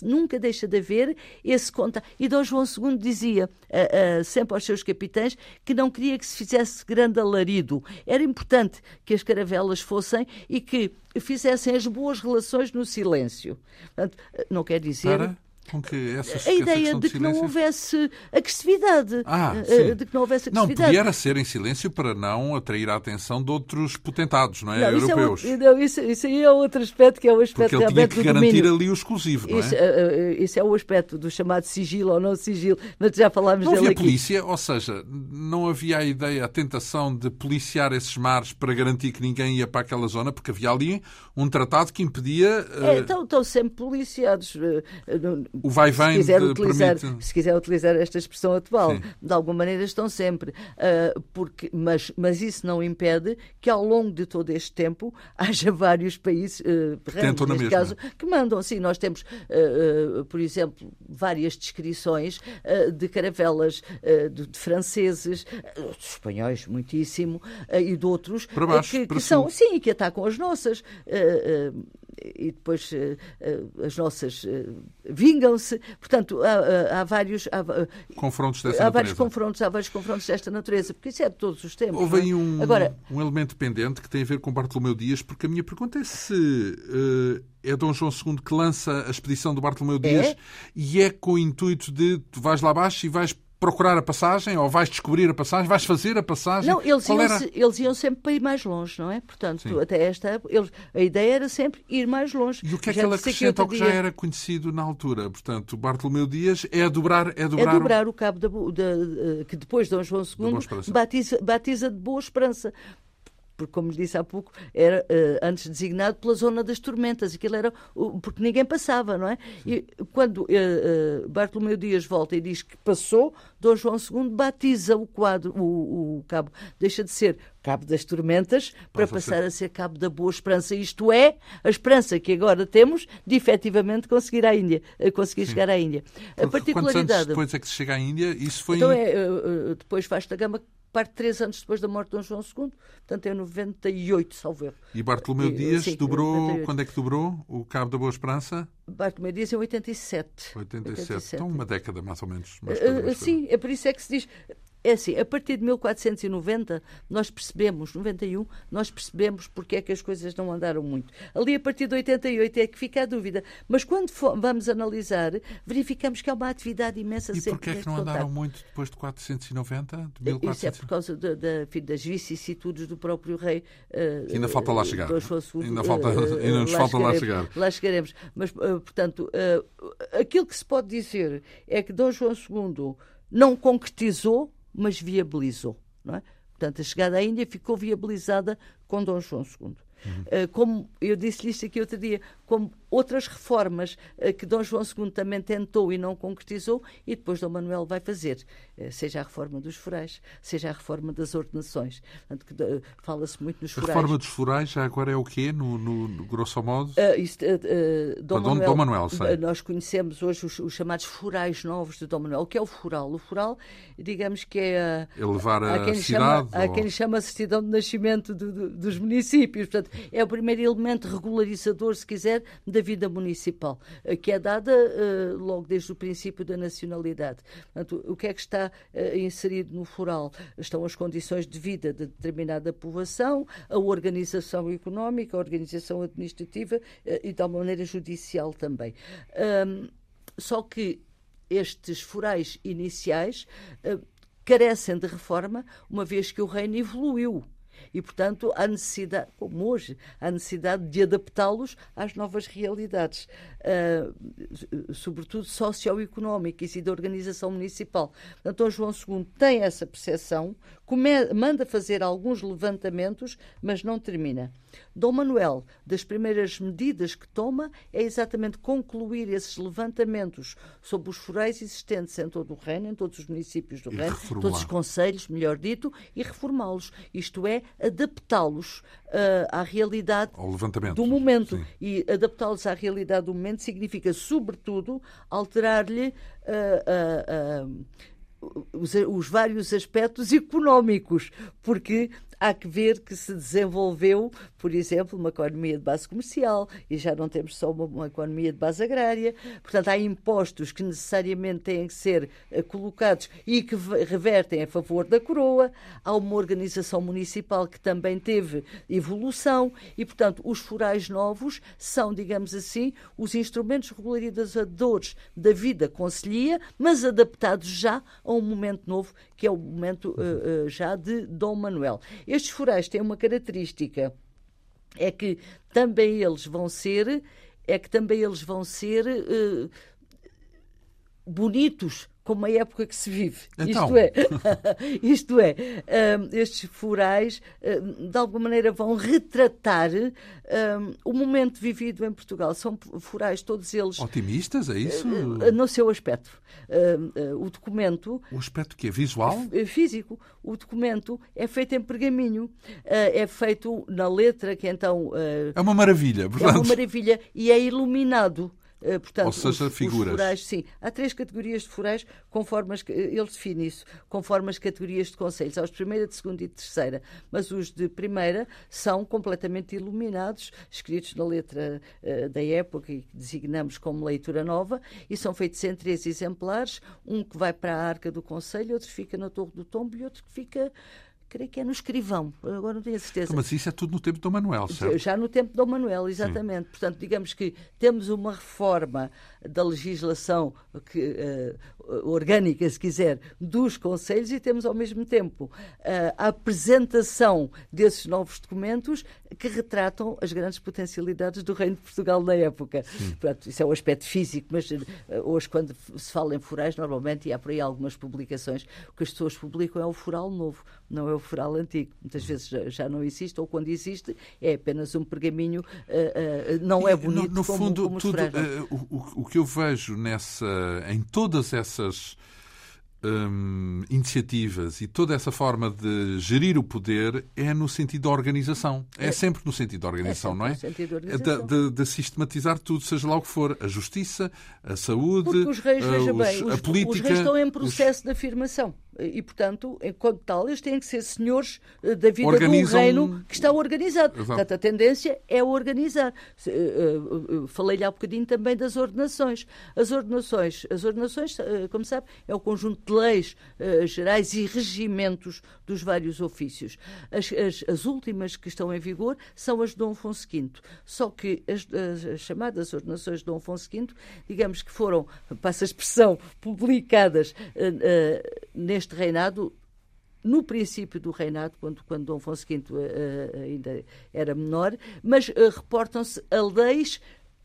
S2: nunca deixa de haver esse conta. E Dom João II dizia uh, uh, sempre aos seus capitães que não queria que se fizesse grande alarido. Era importante que as caravelas fossem e que fizessem as boas relações no silêncio. Portanto, não quer dizer.
S1: Para? Com que
S2: a ideia de, de que não houvesse agressividade.
S1: Ah,
S2: uh, de que não houvesse
S1: agressividade. Não, podia ser em silêncio para não atrair a atenção de outros potentados, não é? Não, Europeus.
S2: Isso, é não, isso, isso aí é outro aspecto que é o aspecto
S1: Porque ele tinha que garantir domínio. ali o exclusivo, não é?
S2: Isso, uh, isso, é o aspecto do chamado sigilo ou não sigilo, mas já falámos
S1: não
S2: dele
S1: havia polícia, ou seja, não havia a ideia, a tentação de policiar esses mares para garantir que ninguém ia para aquela zona, porque havia ali um tratado que impedia...
S2: Uh... É, estão, estão sempre policiados.
S1: O vai-vem
S2: se, quiser utilizar, se quiser utilizar esta expressão atual, Sim. de alguma maneira estão sempre. Uh, porque, mas, mas isso não impede que ao longo de todo este tempo haja vários países, uh, ramos, neste caso, que mandam. Sim, nós temos, uh, por exemplo, várias descrições de caravelas de, de, franceses, de espanhóis muitíssimo, e de outros
S1: baixo,
S2: que, que são, sim, que atacam as nossas e depois uh, as nossas uh, vingam-se. Portanto, há, há vários há,
S1: confrontos dessa
S2: há
S1: natureza.
S2: vários confrontos, há vários confrontos desta natureza, porque isso é de todos os tempos.
S1: Houve aí
S2: é?
S1: um, Agora, um elemento pendente que tem a ver com Bartolomeu Dias, porque a minha pergunta é se uh, é Dom João II que lança a expedição do Bartolomeu Dias
S2: é?
S1: e é com o intuito de tu vais lá abaixo e vais procurar a passagem ou vais descobrir a passagem, vais fazer a passagem?
S2: Não, eles, iam, era... eles iam sempre para ir mais longe, não é? Portanto, até esta eles, a ideia era sempre ir mais longe.
S1: E o que é que ele acrescenta ao que já era conhecido na altura? Portanto, Bartolomeu Dias é dobrar, é dobrar,
S2: é dobrar o... o cabo da, da, que depois Dom João II batiza, batiza de Boa Esperança porque, como lhe disse há pouco, era uh, antes designado pela zona das tormentas. Aquilo era. Uh, porque ninguém passava, não é? E quando uh, Bartolomeu Dias volta e diz que passou, Dom João II batiza o quadro, o, o cabo, deixa de ser cabo das tormentas para passar a ser cabo da boa esperança. Isto é, a esperança que agora temos de efetivamente conseguir, à Índia, conseguir chegar à Índia.
S1: Porque a particularidade. Anos depois é que se chega à Índia? Isso foi.
S2: Então é, depois faz da gama parte três anos depois da morte de Dom João II, portanto é 98, salvo erro.
S1: E Bartolomeu Dias sim, dobrou, 98. quando é que dobrou o Cabo da Boa Esperança?
S2: Bartolomeu Dias em 87.
S1: 87, 87. então uma década mais ou menos.
S2: Mais uh, sim, é por isso é que se diz, é assim, a partir de 1490, nós percebemos, 91, nós percebemos porque é que as coisas não andaram muito. Ali, a partir de 88, é que fica a dúvida. Mas quando vamos analisar, verificamos que há uma atividade imensa
S1: E porquê é que não andaram muito depois de 490? De 1490?
S2: Isso é por causa de, de, das vicissitudes do próprio rei. Uh,
S1: ainda falta lá chegar. ainda, falta, uh, ainda nos lá falta lá chegar.
S2: Lá chegaremos. Mas, uh, portanto, aquilo que se pode dizer é que Dom João II não concretizou mas viabilizou. É? Portanto, a chegada à Índia ficou viabilizada com Dom João II. Uhum. Como eu disse-lhe isto aqui outro dia, como outras reformas eh, que Dom João II também tentou e não concretizou, e depois Dom Manuel vai fazer, eh, seja a reforma dos forais, seja a reforma das ordenações. Fala-se muito nos forais.
S1: A reforma dos forais já agora é o quê, no, no, no grosso modo?
S2: Uh, isto, uh, Dom, Manuel,
S1: Dom Manuel sei.
S2: Nós conhecemos hoje os, os, chamados forais novos de Dom Manuel. O que é o foral? O foral, digamos que é...
S1: Elevar a,
S2: a quem
S1: cidade?
S2: Chama, ou... A quem chama a certidão de nascimento do, do, dos municípios. Portanto, é o primeiro elemento regularizador, se quiser, da vida municipal, eh, que é dada uh, logo desde o princípio da nacionalidade. Portanto, o que é que está uh, inserido no foral? Estão as condições de vida de determinada povoação, a organização económica, a organização administrativa uh, e, de alguma maneira, judicial também. Um, só que estes forais iniciais carecem de reforma, uma vez que o reino evoluiu e, portanto, há necessidade, como hoje, há necessidade de adaptá-los às novas realidades, uh, sobretudo socioeconómicas e da organização municipal. Portanto, João II tem essa percepção, come, manda fazer alguns levantamentos, mas não termina. Dom Manuel, das primeiras medidas que toma, é exatamente concluir esses levantamentos sobre os forais existentes em todo o reino, em todos os municípios do e reino, todos os conselhos, melhor dito, e reformá-los. Isto é, adaptá-los uh, à realidade do momento. Sim. E adaptá-los à realidade do momento significa, sobretudo, alterar-lhe. Uh, uh, os, os, vários aspectos económicos, porque há que ver que se desenvolveu, por exemplo, uma economia de base comercial e já não temos só uma, uma economia de base agrária. Portanto, há impostos que necessariamente têm que ser uh, colocados e que revertem a favor da coroa. Há uma organização municipal que também teve evolução e, portanto, os forais novos são, digamos assim, os instrumentos regularizadores da vida conselhia, mas adaptados já a um momento novo, que é o momento uh, uh, já de Dom Manuel. Estes forais têm uma característica, é que também eles vão ser, é que também eles vão ser uh, bonitos como a época que se vive. Então. Isto é, isto é um, estes forais, um, de alguma maneira, vão retratar um, o momento vivido em Portugal. São forais, todos eles.
S1: Otimistas, é isso?
S2: Uh, no seu aspecto. Uh, o documento.
S1: O aspecto que é visual?
S2: Físico. O documento é feito em pergaminho, é feito na letra, que então.
S1: é uma maravilha, portanto.
S2: É uma maravilha e é iluminado.
S1: Eh, portanto, Ou seja,
S2: os,
S1: figuras.
S2: Os forais, sim. Há três categorias de forais, conforme as, ele define isso, conforme as categorias de conselhos. Há os de primeira, de segunda e de terceira. Mas os de primeira são completamente iluminados, escritos na letra uh, da época e que designamos como leitura nova, e são feitos em três exemplares: um que vai para a arca do conselho, outro fica na Torre do Tombo e outro que fica creio que é no escrivão, agora não tenho a certeza.
S1: Mas isso é tudo no tempo do Manuel, certo?
S2: Já no tempo do Manuel, exatamente. Sim. Portanto, digamos que temos uma reforma da legislação que, uh, orgânica, se quiser, dos Conselhos e temos ao mesmo tempo uh, a apresentação desses novos documentos que retratam as grandes potencialidades do Reino de Portugal na época. Portanto, isso é o aspecto físico, mas uh, hoje, quando se fala em forais, normalmente, e há por aí algumas publicações, o que as pessoas publicam é o foral novo, não é o foral antigo. Muitas uhum. vezes já, já não existe, ou quando existe, é apenas um pergaminho, não é bonito
S1: no, no
S2: como,
S1: fundo,
S2: como
S1: tudo, o, o que eu vejo nessa, em todas essas hum, iniciativas e toda essa forma de gerir o poder é no sentido da organização. É, é sempre no sentido da organização, é não é?
S2: De,
S1: de, de, sistematizar tudo, seja lá o que for. A justiça, a saúde,
S2: Porque os reis, veja
S1: os,
S2: bem,
S1: a
S2: os,
S1: política.
S2: Os reis estão em processo os... de afirmação e, portanto, enquanto tal, eles têm que ser senhores eh, da vida Organizam... do reino que está organizado. Exato. Portanto, a tendência é organizar. Eh, eh, falei-lhe há bocadinho também das ordenações. As ordenações, as ordenações, como sabe, é o conjunto de leis gerais e regimentos dos vários ofícios. As, as, as, últimas que estão em vigor são as de Dom Afonso V. Só que as, as chamadas ordenações de Dom Afonso V, digamos que foram, passa a expressão, publicadas neste este reinado no princípio do reinado, quando, quando Dom Afonso V uh, uh, ainda era menor, mas uh, reportam-se a leis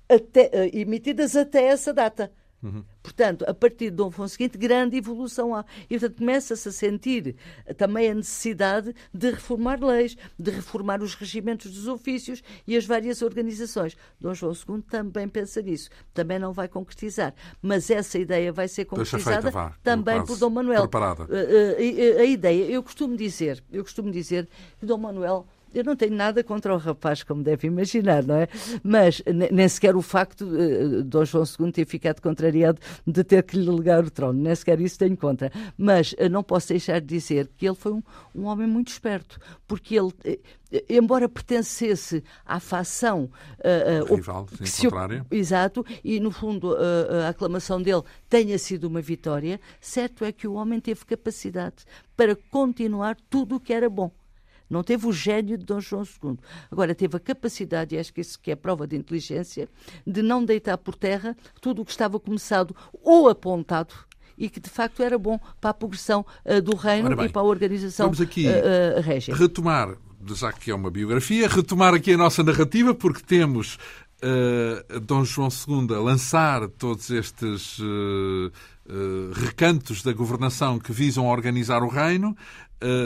S2: até, emitidas até essa data. Uhum. Portanto, a partir de Dom Afonso V, grande evolução há. E, portanto, começa-se a sentir também a necessidade de reformar leis, de reformar os regimentos dos ofícios e as várias organizações. Dom João II também pensa nisso. Também não vai concretizar. Mas essa ideia vai ser concretizada feita, vá, também por Dom Manuel.
S1: Preparada.
S2: A, a, a ideia, eu costumo dizer, eu costumo dizer que Dom Manuel eu não tenho nada contra o rapaz, como deve imaginar, não é? Mas nem sequer o facto de Dom João II ter ficado contrariado de ter que lhe legar o trono, nem sequer isso tenho contra. Mas eh, não posso deixar de dizer que ele foi um, um homem muito esperto, porque ele eh, embora pertencesse à facção
S1: uh, rival, sim, se, contrária.
S2: exato, e no fundo uh, a aclamação dele tenha sido uma vitória, certo é que o homem teve capacidade para continuar tudo o que era bom. Não teve o gênio de Dom João II. Agora, teve a capacidade, e acho que isso que é prova de inteligência, de não deitar por terra tudo o que estava começado ou apontado e que de facto era bom para a progressão uh, do reino bem, e para a organização
S1: vamos aqui
S2: uh, uh, régia.
S1: Retomar, já que é uma biografia, retomar aqui a nossa narrativa, porque temos uh, Dom João II a lançar todos estes uh, uh, recantos da governação que visam organizar o reino,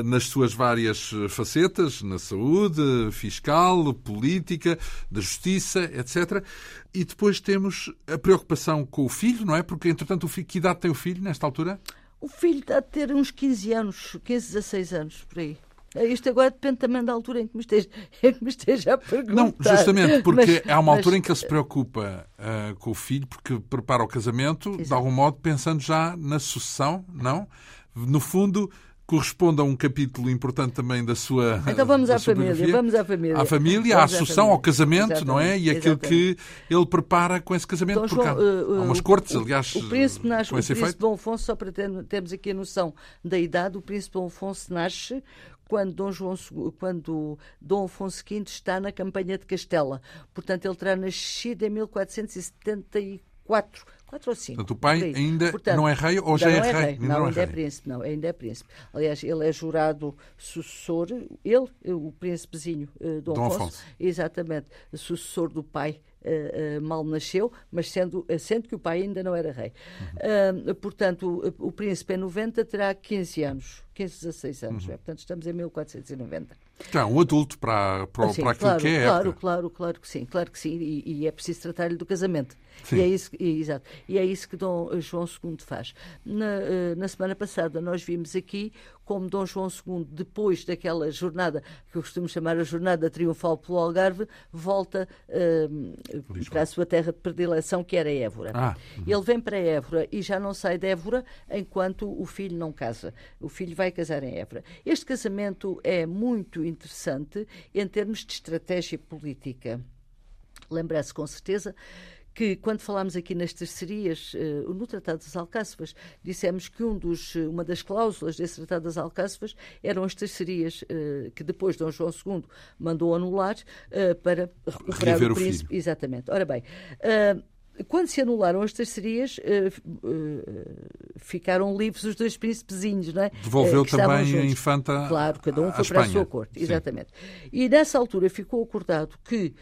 S1: nas suas várias facetas, na saúde, fiscal, política, da justiça, etc. E depois temos a preocupação com o filho, não é? Porque, entretanto, o filho, que idade tem o filho nesta altura?
S2: O filho está a ter uns 15 anos, 15, 16 anos, por aí. Isto agora depende também da altura em que me esteja, em que me esteja a perguntar.
S1: Não, justamente porque mas, há uma altura mas... em que ele se preocupa uh, com o filho, porque prepara o casamento, Exato. de algum modo pensando já na sucessão, não? No fundo, corresponde a um capítulo importante também da sua.
S2: Então vamos à família, vamos à família.
S1: À família, à sucessão, ao casamento, Exatamente. não é? E aquilo Exatamente. que ele prepara com esse casamento. Então, João, há, uh, umas cortes, aliás.
S2: O príncipe nasce, o príncipe Dom Afonso, só para termos aqui a noção da idade, o príncipe Dom Afonso nasce quando Dom, João, quando Dom Afonso V está na campanha de Castela. Portanto, ele terá nascido em 1474. 4 ou 5.
S1: Portanto, o pai ainda Portanto, não é rei ou já é, é rei? rei.
S2: Não, não, é ainda é, príncipe, não, ainda é príncipe. Aliás, ele é jurado sucessor, ele, o príncipezinho uh, Dom, Dom Afonso, Afonso, exatamente, sucessor do pai Uh, uh, mal nasceu, mas sendo, sendo que o pai ainda não era rei. Uhum. Uh, portanto, o, o, príncipe em 90 terá 15 anos, 15, 16 anos. Uhum. É? Portanto, estamos em 1490.
S1: Já, um adulto para, para, para aquilo
S2: claro,
S1: que é.
S2: Claro, época. claro, claro que sim, claro que sim. E, e é preciso tratar-lhe do casamento. Sim. E é isso, e, exato. E é isso que Dom João II faz. Na, na semana passada nós vimos aqui como Dom João II, depois daquela jornada que eu costumo chamar a jornada triunfal pelo Algarve, volta uh, para a sua terra de predileção, que era Évora. Ah, uhum. Ele vem para Évora e já não sai de Évora enquanto o filho não casa. O filho vai casar em Évora. Este casamento é muito interessante em termos de estratégia política. Lembra-se com certeza que, quando falámos aqui nas tercerias, uh, no Tratado das Alcáçovas, dissemos que um dos, uma das cláusulas desse Tratado das Alcáçovas eram as tercerias uh, que depois Dom João II mandou anular para recuperar Rever o príncipe. O Exatamente. Ora bem, quando se anularam as tercerias, uh, uh, ficaram livres os dois príncipezinhos, não é?
S1: Devolveu uh, também a infanta
S2: Claro, cada um foi para a sua corte, Sim. exatamente. E nessa altura ficou acordado que,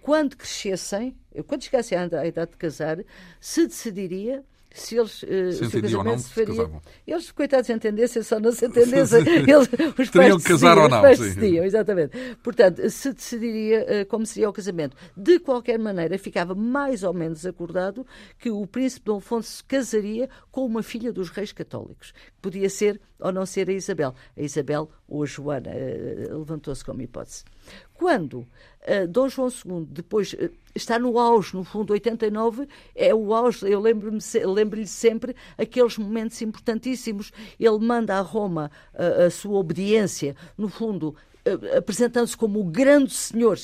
S2: quando crescessem, quando chegassem à idade de casar, se decidiria se eles uh, se,
S1: se o casamento se faria.
S2: Eles, coitados, entendessem, só não se entendessem. eles,
S1: os Teriam que casar ou não.
S2: Decidiam, exatamente. Portanto, se decidiria uh, como seria o casamento. De qualquer maneira, ficava mais ou menos acordado que o príncipe Dom Afonso casaria com uma filha dos reis católicos, podia ser ou não ser a Isabel. A Isabel ou a Joana uh, levantou-se como hipótese. Quando uh, Dom João II depois uh, está no auge, no fundo, 89 é o auge, eu lembro-lhe lembro sempre aqueles momentos importantíssimos. Ele manda a Roma a sua obediência, no fundo, apresentando-se como o grande senhor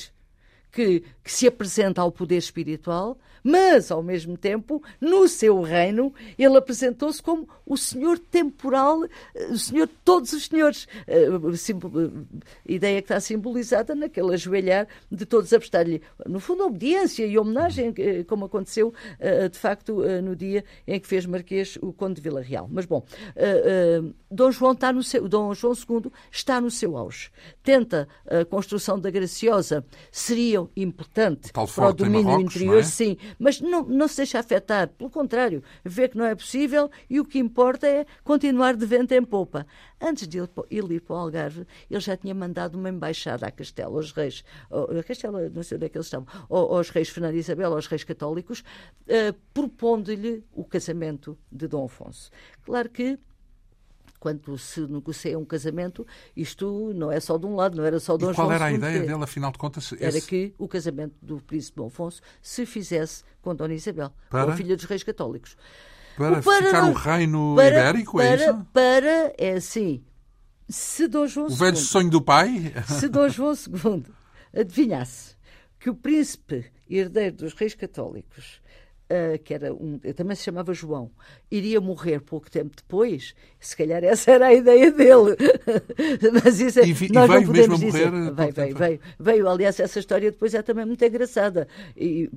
S2: que, que se apresenta ao poder espiritual mas, ao mesmo tempo, no seu reino, ele apresentou-se como o senhor temporal, eh, o senhor de todos os senhores. A eh, eh, ideia que está simbolizada naquele ajoelhar de todos a prestar-lhe, no fundo, obediência e homenagem, como aconteceu, de facto, no dia em que fez Marquês o Conde de Vila Real. Mas, bom, Dom João, está no seu, Dom João II está no seu auge. Tenta a construção da Graciosa, seria importante para o domínio Marrocos, interior, é? sim, mas não, não se deixa afetar, pelo contrário, vê que não é possível e o que importa é continuar de vento em popa. Antes de ele ir para o Algarve, ele já tinha mandado uma embaixada à Castela, aos reis, a Castela, não sei onde é que eles estavam, aos reis Fernando e Isabel, aos reis católicos, uh, propondo-lhe o casamento de Dom Afonso. Claro que quando se negocia um casamento, isto não é só de um lado, não era só de um
S1: Qual era a ideia dele, afinal de contas?
S2: Era esse... que o casamento do príncipe Dom Afonso se fizesse com Dona Isabel, para? com a filha dos reis católicos.
S1: Para, o para ficar o reino para, ibérico,
S2: para,
S1: é isso?
S2: Para, é assim, se Dom João
S1: O velho sonho do pai?
S2: Se Dom João II adivinhasse que o príncipe herdeiro dos reis católicos uh, que era um, também se chamava João, iria morrer pouco tempo depois, se calhar essa era a ideia dele. Mas isso
S1: é, e, vi, nós e veio não podemos mesmo
S2: dizer.
S1: morrer.
S2: Veio, veio, veio, veio. Aliás, essa história depois é também muito engraçada. E,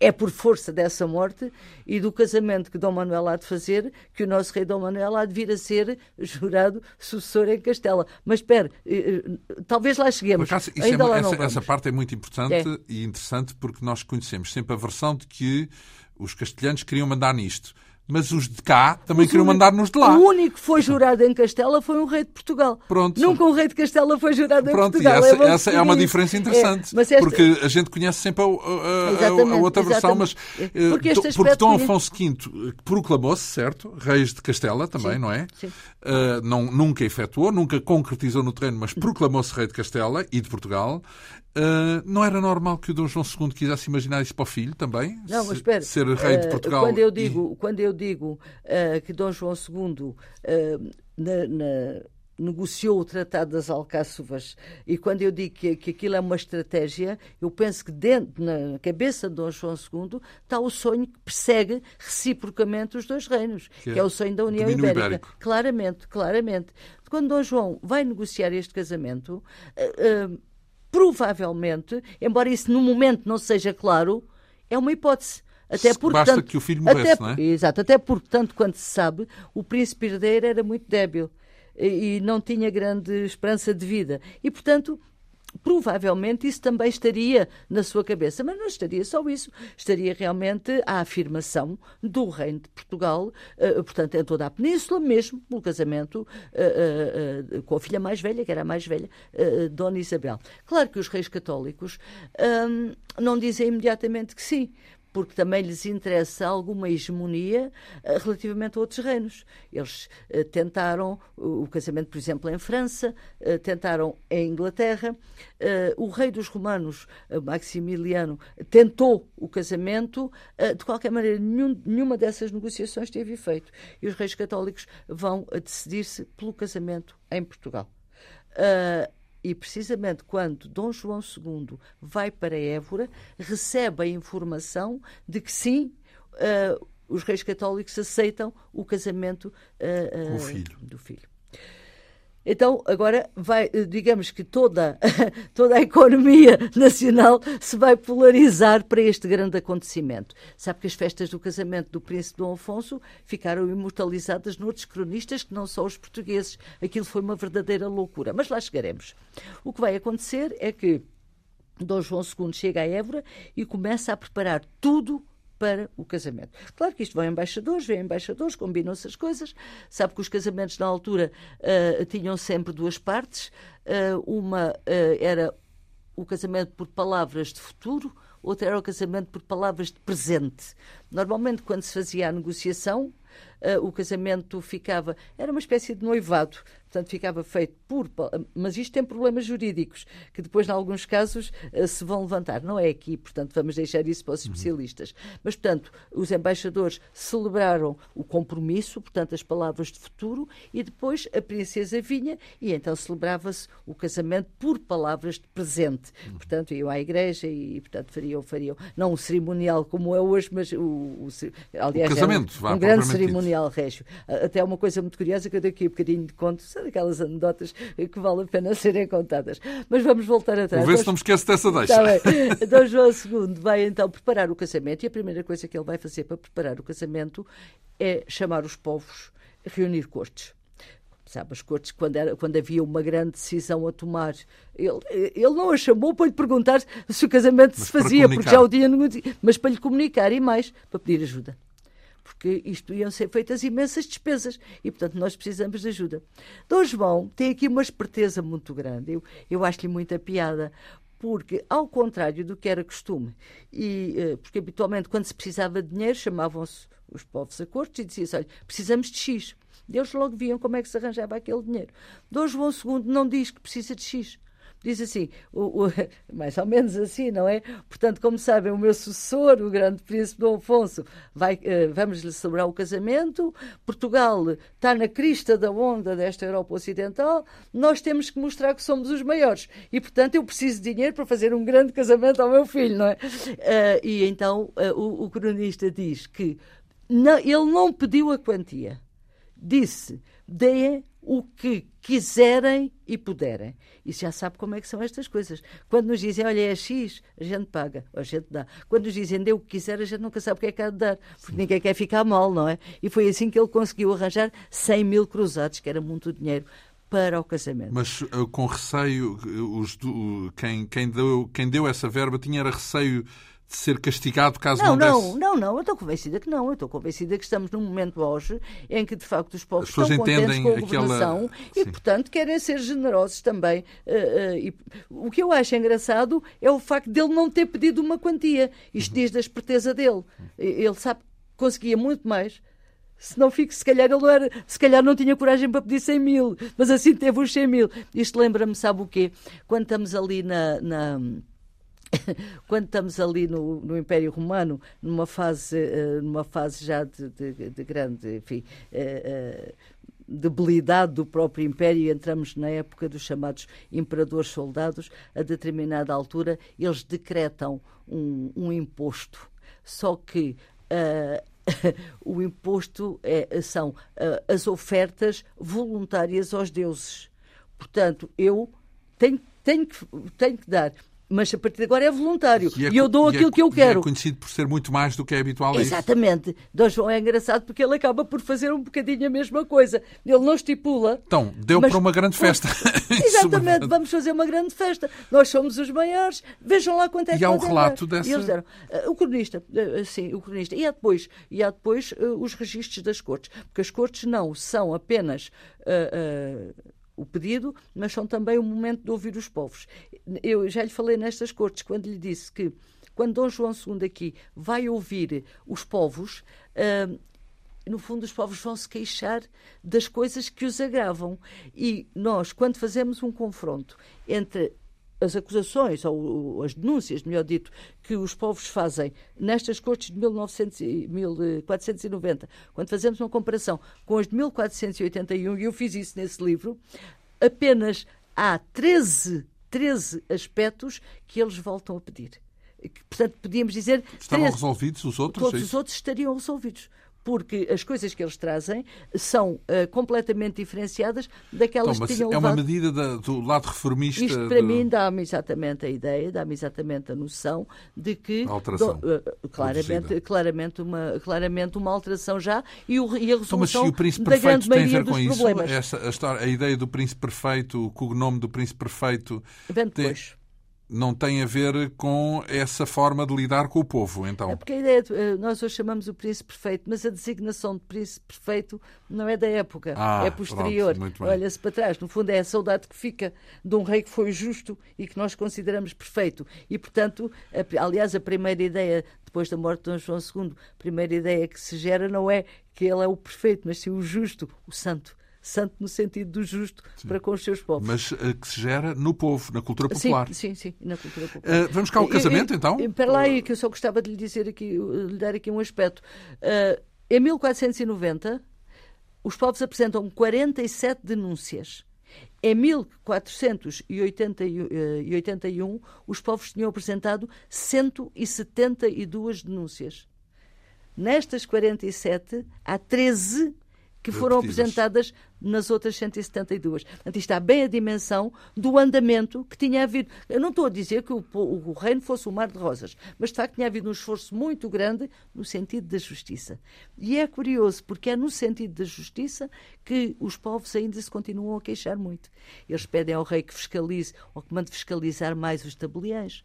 S2: é por força dessa morte e do casamento que Dom Manuel há de fazer que o nosso rei Dom Manuel há de vir a ser jurado sucessor em Castela. Mas espera, eh, eh, talvez lá cheguemos.
S1: Acaso, Ainda é, lá essa, essa, parte é muito importante é. e interessante porque nós conhecemos sempre a versão de que os castelhanos queriam mandar nisto mas os de cá também queriam mandar nos de lá.
S2: O único que foi jurado em Castela foi um rei de Portugal. Pronto. Nunca um rei de Castela foi jurado
S1: Pronto,
S2: em Portugal.
S1: E essa, é, essa é uma diferença interessante. É, esta... Porque a gente conhece sempre a, a, a, outra versão, mas eh, porque, este porque Dom Afonso V proclamou-se, certo? Reis de Castela também, sim, não é? Sim. Uh, não, nunca efetuou, nunca concretizou no terreno, mas proclamou-se rei de Castela e de Portugal. Uh, não era normal que o Dom João II quisesse imaginar isso para o filho também?
S2: Não, mas espera.
S1: Ser rei de Portugal.
S2: Uh, quando eu digo, e... quando eu digo uh, que Dom João II na, na, negociou o Tratado das Alcáçovas e quando eu digo que, que aquilo é uma estratégia, eu penso que dentro, na cabeça de Dom João II está o sonho que persegue reciprocamente os dois reinos, que, que é, é, o sonho da União Ibérica. Ibérico. Claramente, claramente. Quando Dom João vai negociar este casamento, provavelmente, embora isso no momento não seja claro, é uma hipótese.
S1: Até porque, Basta tanto, que o filho morresse,
S2: até,
S1: não é?
S2: Exato, até porque, tanto quanto se sabe, o príncipe herdeiro era muito débil e não tinha grande esperança de vida. E, portanto, provavelmente isso também estaria na sua cabeça, mas não estaria só isso, estaria realmente a afirmação do reino de Portugal, uh, portanto, em toda a península, mesmo no casamento uh, uh, com a filha mais velha, que era a mais velha, Dona Isabel. Claro que os reis católicos não dizem imediatamente que sim, porque também lhes interessa alguma hegemonia uh, relativamente a outros reinos. Eles uh, tentaram o casamento, por exemplo, em França, tentaram em Inglaterra. o rei dos romanos, Maximiliano, tentou o casamento. de qualquer maneira, nenhum, nenhuma dessas negociações teve efeito. E os reis católicos vão decidir-se pelo casamento em Portugal. E precisamente quando Dom João II vai para Évora, recebe a informação de que sim, uh, os reis católicos aceitam o casamento uh, uh,
S1: filho.
S2: do filho. Então, agora vai, digamos que toda, toda a economia nacional se vai polarizar para este grande acontecimento. Sabe que as festas do casamento do príncipe Dom Afonso ficaram imortalizadas noutros cronistas que não só os portugueses. Aquilo foi uma verdadeira loucura. Mas lá chegaremos. O que vai acontecer é que Dom João II chega a Évora e começa a preparar tudo para o casamento. Claro que isto vão embaixadores, vêm embaixadores, combinam-se as coisas. Sabe que os casamentos na altura uh, tinham sempre duas partes. Uh, uma uh, era o casamento por palavras de futuro, outra era o casamento por palavras de presente. Normalmente, quando se fazia a negociação, o casamento ficava. Era uma espécie de noivado portanto ficava feito por. Mas isto tem problemas jurídicos que depois, em alguns casos, eh, se vão levantar. Não é aqui, portanto, vamos deixar isso para os uhum. especialistas. Uhum. Mas, portanto, os embaixadores celebraram o compromisso, portanto, as palavras de futuro, e depois a princesa vinha e então celebrava-se o casamento por palavras de presente. Uhum. Portanto, iam à igreja e, portanto, fariam, fariam, não um cerimonial como é hoje, mas o, o aliás,
S1: o casamento,
S2: é um, um grande cerimonial régio. Até uma coisa muito curiosa que eu daqui um bocadinho de conto, daquelas anedotas que vale a pena serem contadas. Mas vamos voltar atrás.
S1: Vou ver se não me esquece dessa deixa.
S2: Está bem. Então João II vai então preparar o casamento e a primeira coisa que ele vai fazer para preparar o casamento é chamar os povos, reunir cortes sabe, as cortes, quando, era, quando havia uma grande decisão a tomar, ele, ele não a chamou para lhe perguntar se o casamento mas se fazia, porque já o tinha mas para lhe comunicar e mais, para pedir ajuda porque isto iam ser feitas imensas despesas e, portanto, nós precisamos de ajuda. Dom João tem aqui uma esperteza muito grande. Eu, eu acho-lhe muita piada, porque, ao contrário do que era costume, e, eh, porque habitualmente, quando se precisava de dinheiro, chamavam-se os povos a cortes e diziam olha, precisamos de X. Deus logo viam como é que se arranjava aquele dinheiro. Dom João II não diz que precisa de X diz assim, o, o, mais ou menos assim, não é? Portanto, como sabem, o meu sucessor, o grande príncipe Dom Afonso, vai, uh, vamos-lhe celebrar o casamento. Portugal está na crista da onda desta Europa Ocidental. Nós temos que mostrar que somos os maiores. E, portanto, eu preciso de dinheiro para fazer um grande casamento ao meu filho, não é? Uh, e então uh, o, o cronista diz que não, ele não pediu a quantia. Disse, deem o que quiserem e puderem. E já sabe como é que são estas coisas. Quando nos dizem, olha, é X, a gente paga, a gente dá. Quando nos dizem, dê o que quiser, a gente nunca sabe o que é que há de dar, porque ninguém quer ficar mal, não é? E foi assim que ele conseguiu arranjar 100 mil cruzados, que era muito dinheiro, para o casamento.
S1: Mas uh, com receio, os, quem, quem, deu, quem deu essa verba tinha era receio de ser castigado caso
S2: não,
S1: não
S2: desse... Não, não, não, eu estou convencida que não. Eu estou convencida que estamos num momento hoje em que, de facto, os povos estão contentes com a governação aquela... e, Sim. portanto, querem ser generosos também. Uh, uh, e, o que eu acho engraçado é o facto dele não ter pedido uma quantia. Isto uhum. diz da esperteza dele. Ele sabe que conseguia muito mais se não fico, se calhar ele era, se calhar não tinha coragem para pedir 100 mil, mas assim teve os 100 mil. Isto lembra-me, sabe o quê? Quando estamos ali na, na quando estamos ali no, no, Império Romano, numa fase, uh, numa fase já de, de, de grande, enfim, uh, uh, debilidade do próprio Império, entramos na época dos chamados imperadores soldados, a determinada altura eles decretam um, um imposto. Só que o imposto é, são as ofertas voluntárias aos deuses. Portanto, eu tenho, tenho, que, tenho que dar mas a partir de agora é voluntário. E, é, e eu dou e é aquilo
S1: é,
S2: que eu quero.
S1: é conhecido por ser muito mais do que é habitual.
S2: Exatamente. Dom João é engraçado porque ele acaba por fazer um bocadinho a mesma coisa. Ele não estipula.
S1: Então, deu mas... para uma grande festa.
S2: Exatamente, vamos fazer uma grande festa. Nós somos os maiores. Vejam lá quanto é que
S1: E há um relato dar. dessa.
S2: eles deram. Uh, o cronista, uh, sim, o cronista. E há depois, e há depois uh, os registros das cortes. Porque as cortes não são apenas o pedido, mas são também o momento de ouvir os povos. Eu já lhe falei nestas cortes, quando lhe disse que quando Dom João II aqui vai ouvir os povos, uh, no fundo os povos vão se queixar das coisas que os agravam. E nós, quando fazemos um confronto entre as acusações, ou as denúncias, melhor dito, que os povos fazem nestas cortes de 1900, 1490, quando fazemos uma comparação com as de 1481, e eu fiz isso nesse livro, apenas há 13, 13 aspectos que eles voltam a pedir. Portanto, podíamos dizer.
S1: Estavam 13, resolvidos os outros?
S2: Todos é os outros estariam resolvidos porque as coisas que eles trazem são uh, completamente diferenciadas daquelas então, que tinham
S1: é
S2: levado.
S1: uma medida da, do lado reformista?
S2: Isto, para do... mim, dá-me exatamente a ideia, dá-me exatamente a noção de que...
S1: Alteração. Do, uh,
S2: claramente, claramente, uma, claramente uma alteração já e, o, e a resolução então, mas se o
S1: príncipe
S2: da grande
S1: perfeito tem a
S2: ver com
S1: isso?
S2: problemas.
S1: Essa, a, história, a ideia do príncipe perfeito, o cognome do príncipe perfeito...
S2: Vem depois.
S1: Tem não tem a ver com essa forma de lidar com o povo, então.
S2: É porque a ideia, de, eh, nós hoje chamamos o príncipe perfeito, mas a designação de príncipe perfeito não é da época,
S1: ah,
S2: é posterior. Olha-se para trás, no fundo é a saudade que fica de um rei que foi justo e que nós consideramos perfeito. E, portanto, a, aliás, a primeira ideia, depois da morte de Dom João II, a primeira ideia que se gera não é que ele é o perfeito, mas sim o justo, o santo santo no sentido do justo sim. para com os seus povos.
S1: Mas uh, que se gera no povo, na cultura popular.
S2: Sim, sim, sim na cultura popular.
S1: Uh, vamos cá ao casamento, então?
S2: Espera lá aí, que eu só gostava de lhe dizer aqui, lhe dar aqui um aspecto. Uh, em 1490, os povos apresentam 47 denúncias. Em 1481, os povos tinham apresentado 172 denúncias. Nestas 47, há 13 que foram apresentadas nas outras 172. Portanto, isto está bem a dimensão do andamento que tinha havido. Eu não estou a dizer que o, o, o, reino fosse um mar de rosas, mas de facto tinha havido um esforço muito grande no sentido da justiça. E é curioso, porque é no sentido da justiça que os povos ainda se continuam a queixar muito. Eles pedem ao rei que fiscalize, ou que mande fiscalizar mais os tabeliães.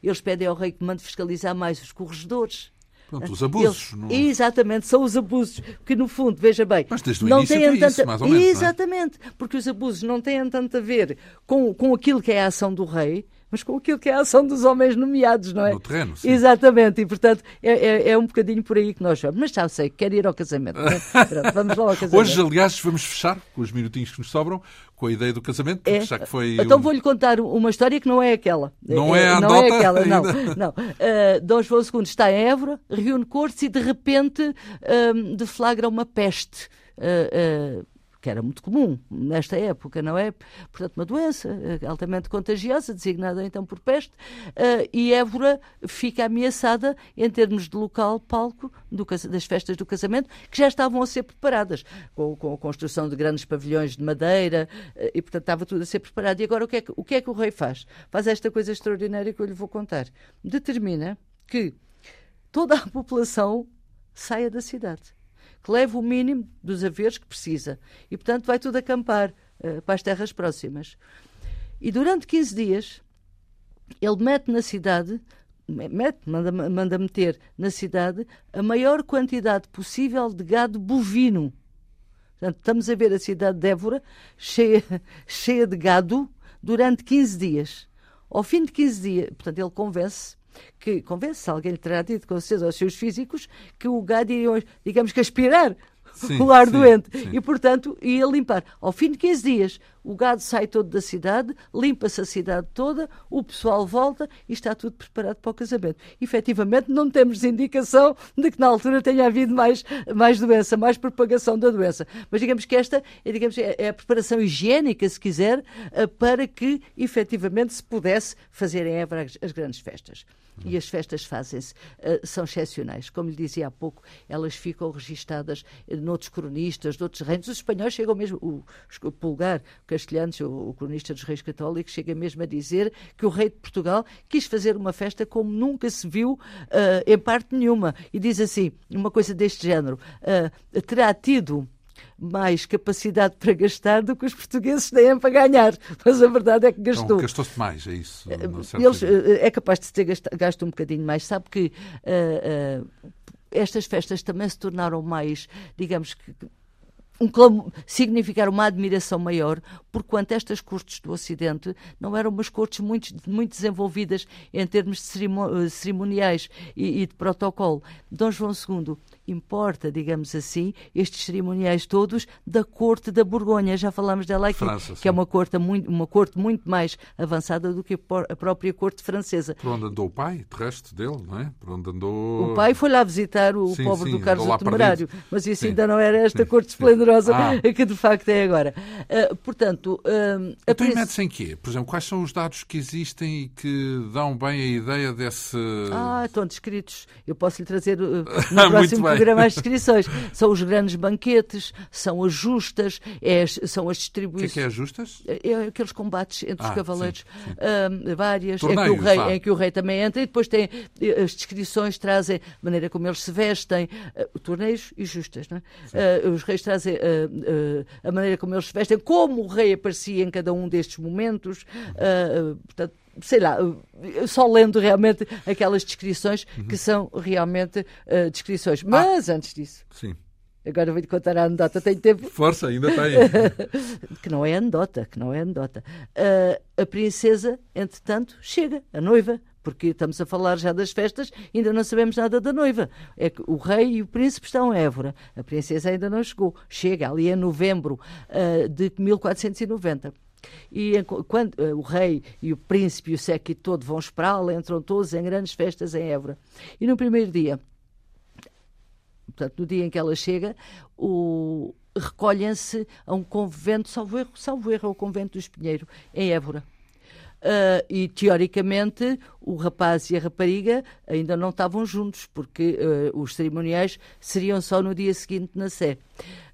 S2: Eles pedem ao rei que mande fiscalizar mais os corregedores.
S1: Pronto, os abusos.
S2: Eles, não... Exatamente, são os abusos. Que no fundo, veja bem.
S1: Mas desde o não início têm tanta... isso, mais ou menos.
S2: É? Exatamente, é? porque os abusos não têm tanto a ver com, com aquilo que é a ação do rei, mas com aquilo que é a ação dos homens nomeados, não é?
S1: No terreno, sim.
S2: Exatamente, e portanto é, é, é um bocadinho por aí que nós vamos. Mas já sei, quero ir ao casamento. É? Pronto, vamos lá ao casamento.
S1: Hoje, aliás, vamos fechar com os minutinhos que nos sobram com a ideia do casamento, é. já que foi.
S2: Então um... vou-lhe contar uma história que não é aquela.
S1: Não é,
S2: é
S1: a
S2: Não é aquela, não. não. Uh, Dom João II está em Évora, reúne cortes e de repente uh, deflagra uma peste. Uh, que era muito comum nesta época, não é? Portanto, uma doença eh, altamente contagiosa, designada então por peste, uh, e Évora fica ameaçada em termos de local, palco do, das festas do casamento, que já estavam a ser preparadas, com, com a construção de grandes pavilhões de madeira, uh, e portanto estava tudo a ser preparado. E agora o que, é que, o que é que o rei faz? Faz esta coisa extraordinária que eu lhe vou contar. Determina que toda a população saia da cidade que leve o mínimo dos haveres que precisa. E, portanto, vai tudo acampar uh, para as terras próximas. E durante 15 dias, ele mete na cidade, mete, manda, manda meter na cidade a maior quantidade possível de gado bovino. Portanto, estamos a ver a cidade de Évora cheia, cheia de gado durante 15 dias. Ao fim de 15 dias, portanto, ele convence que convence, alguém lhe terá dito com certeza aos seus físicos, que o gado iria, digamos que, aspirar sim, o ar sim, doente. Sim. E, portanto, ia limpar. Ao fim de 15 dias, o gado sai todo da cidade, limpa-se a cidade toda, o pessoal volta e está tudo preparado para o casamento. Efetivamente, não temos indicação de que na altura tenha havido mais, mais doença, mais propagação da doença. Mas digamos que esta é, digamos, é, é a preparação higiênica, se quiser, eh, para que efetivamente se pudesse fazer em Évora as grandes festas. E as festas fazem-se, uh, são excepcionais. Como lhe dizia há pouco, elas ficam registadas noutros cronistas, noutros reinos. Os espanhóis chegam mesmo, o, o Pulgar, o Castelhanos, o, o, cronista dos reis católicos, chega mesmo a dizer que o rei de Portugal quis fazer uma festa como nunca se viu uh, em parte nenhuma. E diz assim, uma coisa deste género, terá tido mais capacidade para gastar do que os portugueses têm para ganhar. Mas a verdade é que gastou. Então,
S1: gastou-se mais, é isso?
S2: Eles, eh, é capaz de ter gasto, gasto um bocadinho mais. Sabe que uh, uh, estas festas também se tornaram mais, digamos que um clamo, significar uma admiração maior, porquanto estas cortes do Ocidente não eram umas cortes muito, muito desenvolvidas em termos de cerimoniais e, e de protocolo. Dom João II importa, digamos assim, estes cerimoniais todos da corte da Borgonha. Já falámos dela aqui,
S1: França,
S2: que é uma corte, muito, uma corte muito mais avançada do que a própria corte francesa.
S1: Por onde andou o pai, de resto dele, não é? Por onde andou...
S2: O pai foi lá visitar o sim, pobre sim, do Carlos o Temerário, mas isso ainda não era esta corte esplendorosa ah. que de facto é agora. Uh, portanto... Uh,
S1: então princ... mete-se em quê? Por exemplo, quais são os dados que existem e que dão bem a ideia desse...
S2: Ah, estão descritos. Eu posso lhe trazer uh, no próximo programa as descrições. São os grandes banquetes, são as justas, é, são as distribuições...
S1: O que é, que é as justas?
S2: É, é aqueles combates entre ah, os cavaleiros, sim, sim. várias, em que, o rei, em que o rei também entra, e depois tem eh, as descrições, trazem a maneira como eles se vestem, uh, torneios e justas, não é? Uh, os reis trazem a maneira como eles se vestem, como o rei aparecia em cada um destes momentos, portanto, sei lá, só lendo realmente aquelas descrições uhum. que são realmente uh, descrições. Ah. Mas ah, antes disso.
S1: Sim.
S2: Agora vou-lhe contar a anedota, tem tempo?
S1: Força, ainda tem.
S2: que não é anedota, que não é anedota. Uh, a princesa, entretanto, chega, a noiva, porque estamos a falar já das festas, ainda não sabemos nada da noiva. É que o rei e o príncipe estão em Évora, a princesa ainda não chegou. Chega ali em novembro uh, de 1490. E quando uh, o rei e o príncipe e o séquito todo vão esperá-la, entram todos em grandes festas em Évora. E no primeiro dia, portanto, no dia em que ela chega, o... recolhem-se a um convento, salvo erro, salvo erro, ao convento do Espinheiro, em Évora. Uh, e teoricamente o rapaz e a rapariga ainda não estavam juntos, porque uh, os cerimoniais seriam só no dia seguinte na Sé.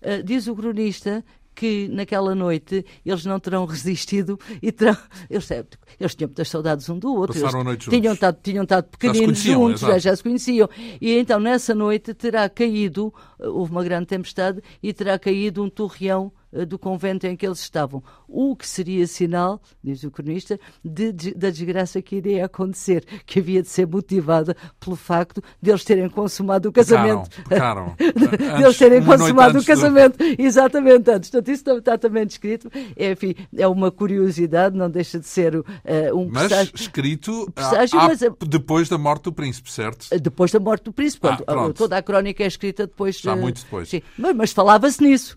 S2: Uh, diz o cronista que naquela noite eles não terão resistido e terão. Eles, eles tinham muitas saudades um do outro.
S1: Passaram eles a noite
S2: tinham estado, tinham estado pequeninos já juntos, já, já, se conheciam. E então nessa noite terá caído, houve uma grande tempestade, e terá caído um torreão do convento em que eles estavam. O que seria sinal, diz o cronista, de, de, da desgraça que iria acontecer, que havia de ser motivada pelo facto de eles terem consumado o casamento.
S1: Pecaram,
S2: pecaram. de eles terem consumado o casamento. Do... Exatamente, antes. Portanto, isso está também descrito. É, enfim, é uma curiosidade, não deixa de ser uh, um
S1: mas presságio. escrito presságio, mas, depois da morte do príncipe, certo?
S2: Depois da morte do príncipe. Ah, toda a crónica é escrita depois.
S1: Já muito depois.
S2: Sim, mas, mas falava-se nisso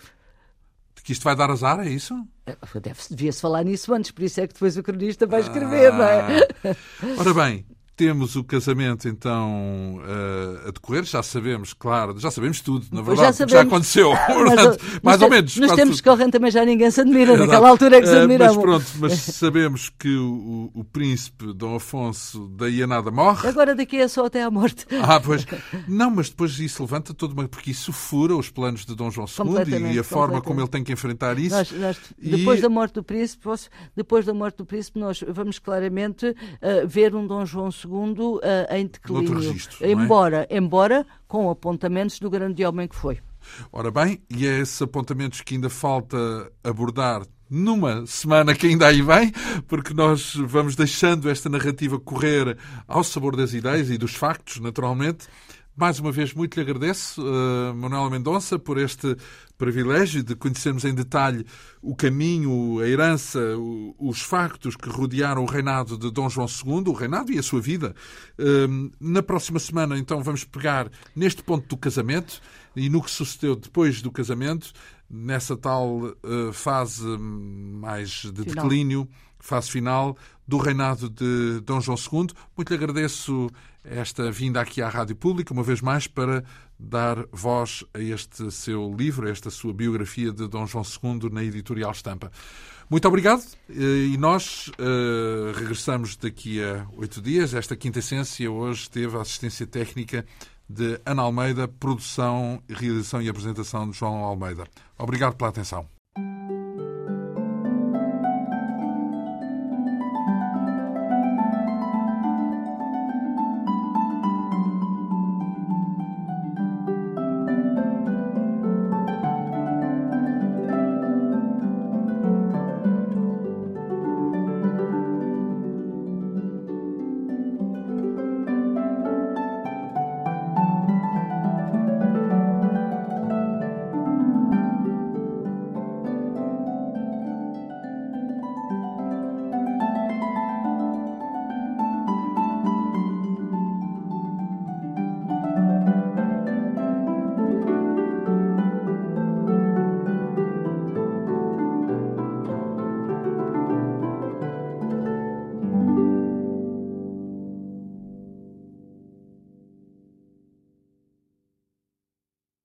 S1: que isto vai dar azar, é isso?
S2: É, devia-se falar nisso antes, por isso é que depois o cronista vai escrever, ah, não é?
S1: Ora bem, temos o casamento então uh, a decorrer, já sabemos, claro, já sabemos tudo, na verdade, já, já aconteceu, ah, Portanto, mas, mais ou menos.
S2: Nos tempos que correm também já ninguém se admira, naquela altura é que se eh, admirava.
S1: Uh, mas pronto, mas sabemos que o, o, príncipe Dom Afonso daí a nada morre.
S2: Agora daqui é só até à morte.
S1: Ah, pois. Não, mas depois isso levanta toda uma... porque isso fura os planos de Dom João II e a forma como ele tem que enfrentar isso.
S2: Nós, nós, e... Depois da morte do príncipe, depois da morte do príncipe, nós vamos claramente uh, ver um Dom João II segundo uh, em declínio.
S1: Registro,
S2: é? embora, é? embora com apontamentos do grande homem que foi.
S1: Ora bem, e é esses apontamentos que ainda falta abordar numa semana que ainda aí vem, porque nós vamos deixando esta narrativa correr ao sabor das ideias e dos factos, naturalmente. Mais uma vez, muito lhe agradeço, uh, Manuela Mendonça, por este privilégio de conhecermos em detalhe o caminho, a herança, os factos que rodearam o reinado de Dom João II, o reinado e a sua vida. Uh, na próxima semana, então, vamos pegar neste ponto do casamento e no que sucedeu depois do casamento, nessa tal uh, fase mais de final. declínio, fase final do reinado de Dom João II. Muito lhe agradeço esta vinda aqui à Rádio Pública, uma vez mais, para dar voz a este seu livro, a esta sua biografia de Dom João II na editorial Estampa. Muito obrigado e nós uh, regressamos daqui a oito dias. Esta quinta essência hoje teve a assistência técnica de Ana Almeida, produção, realização e apresentação de João Almeida. Obrigado pela atenção.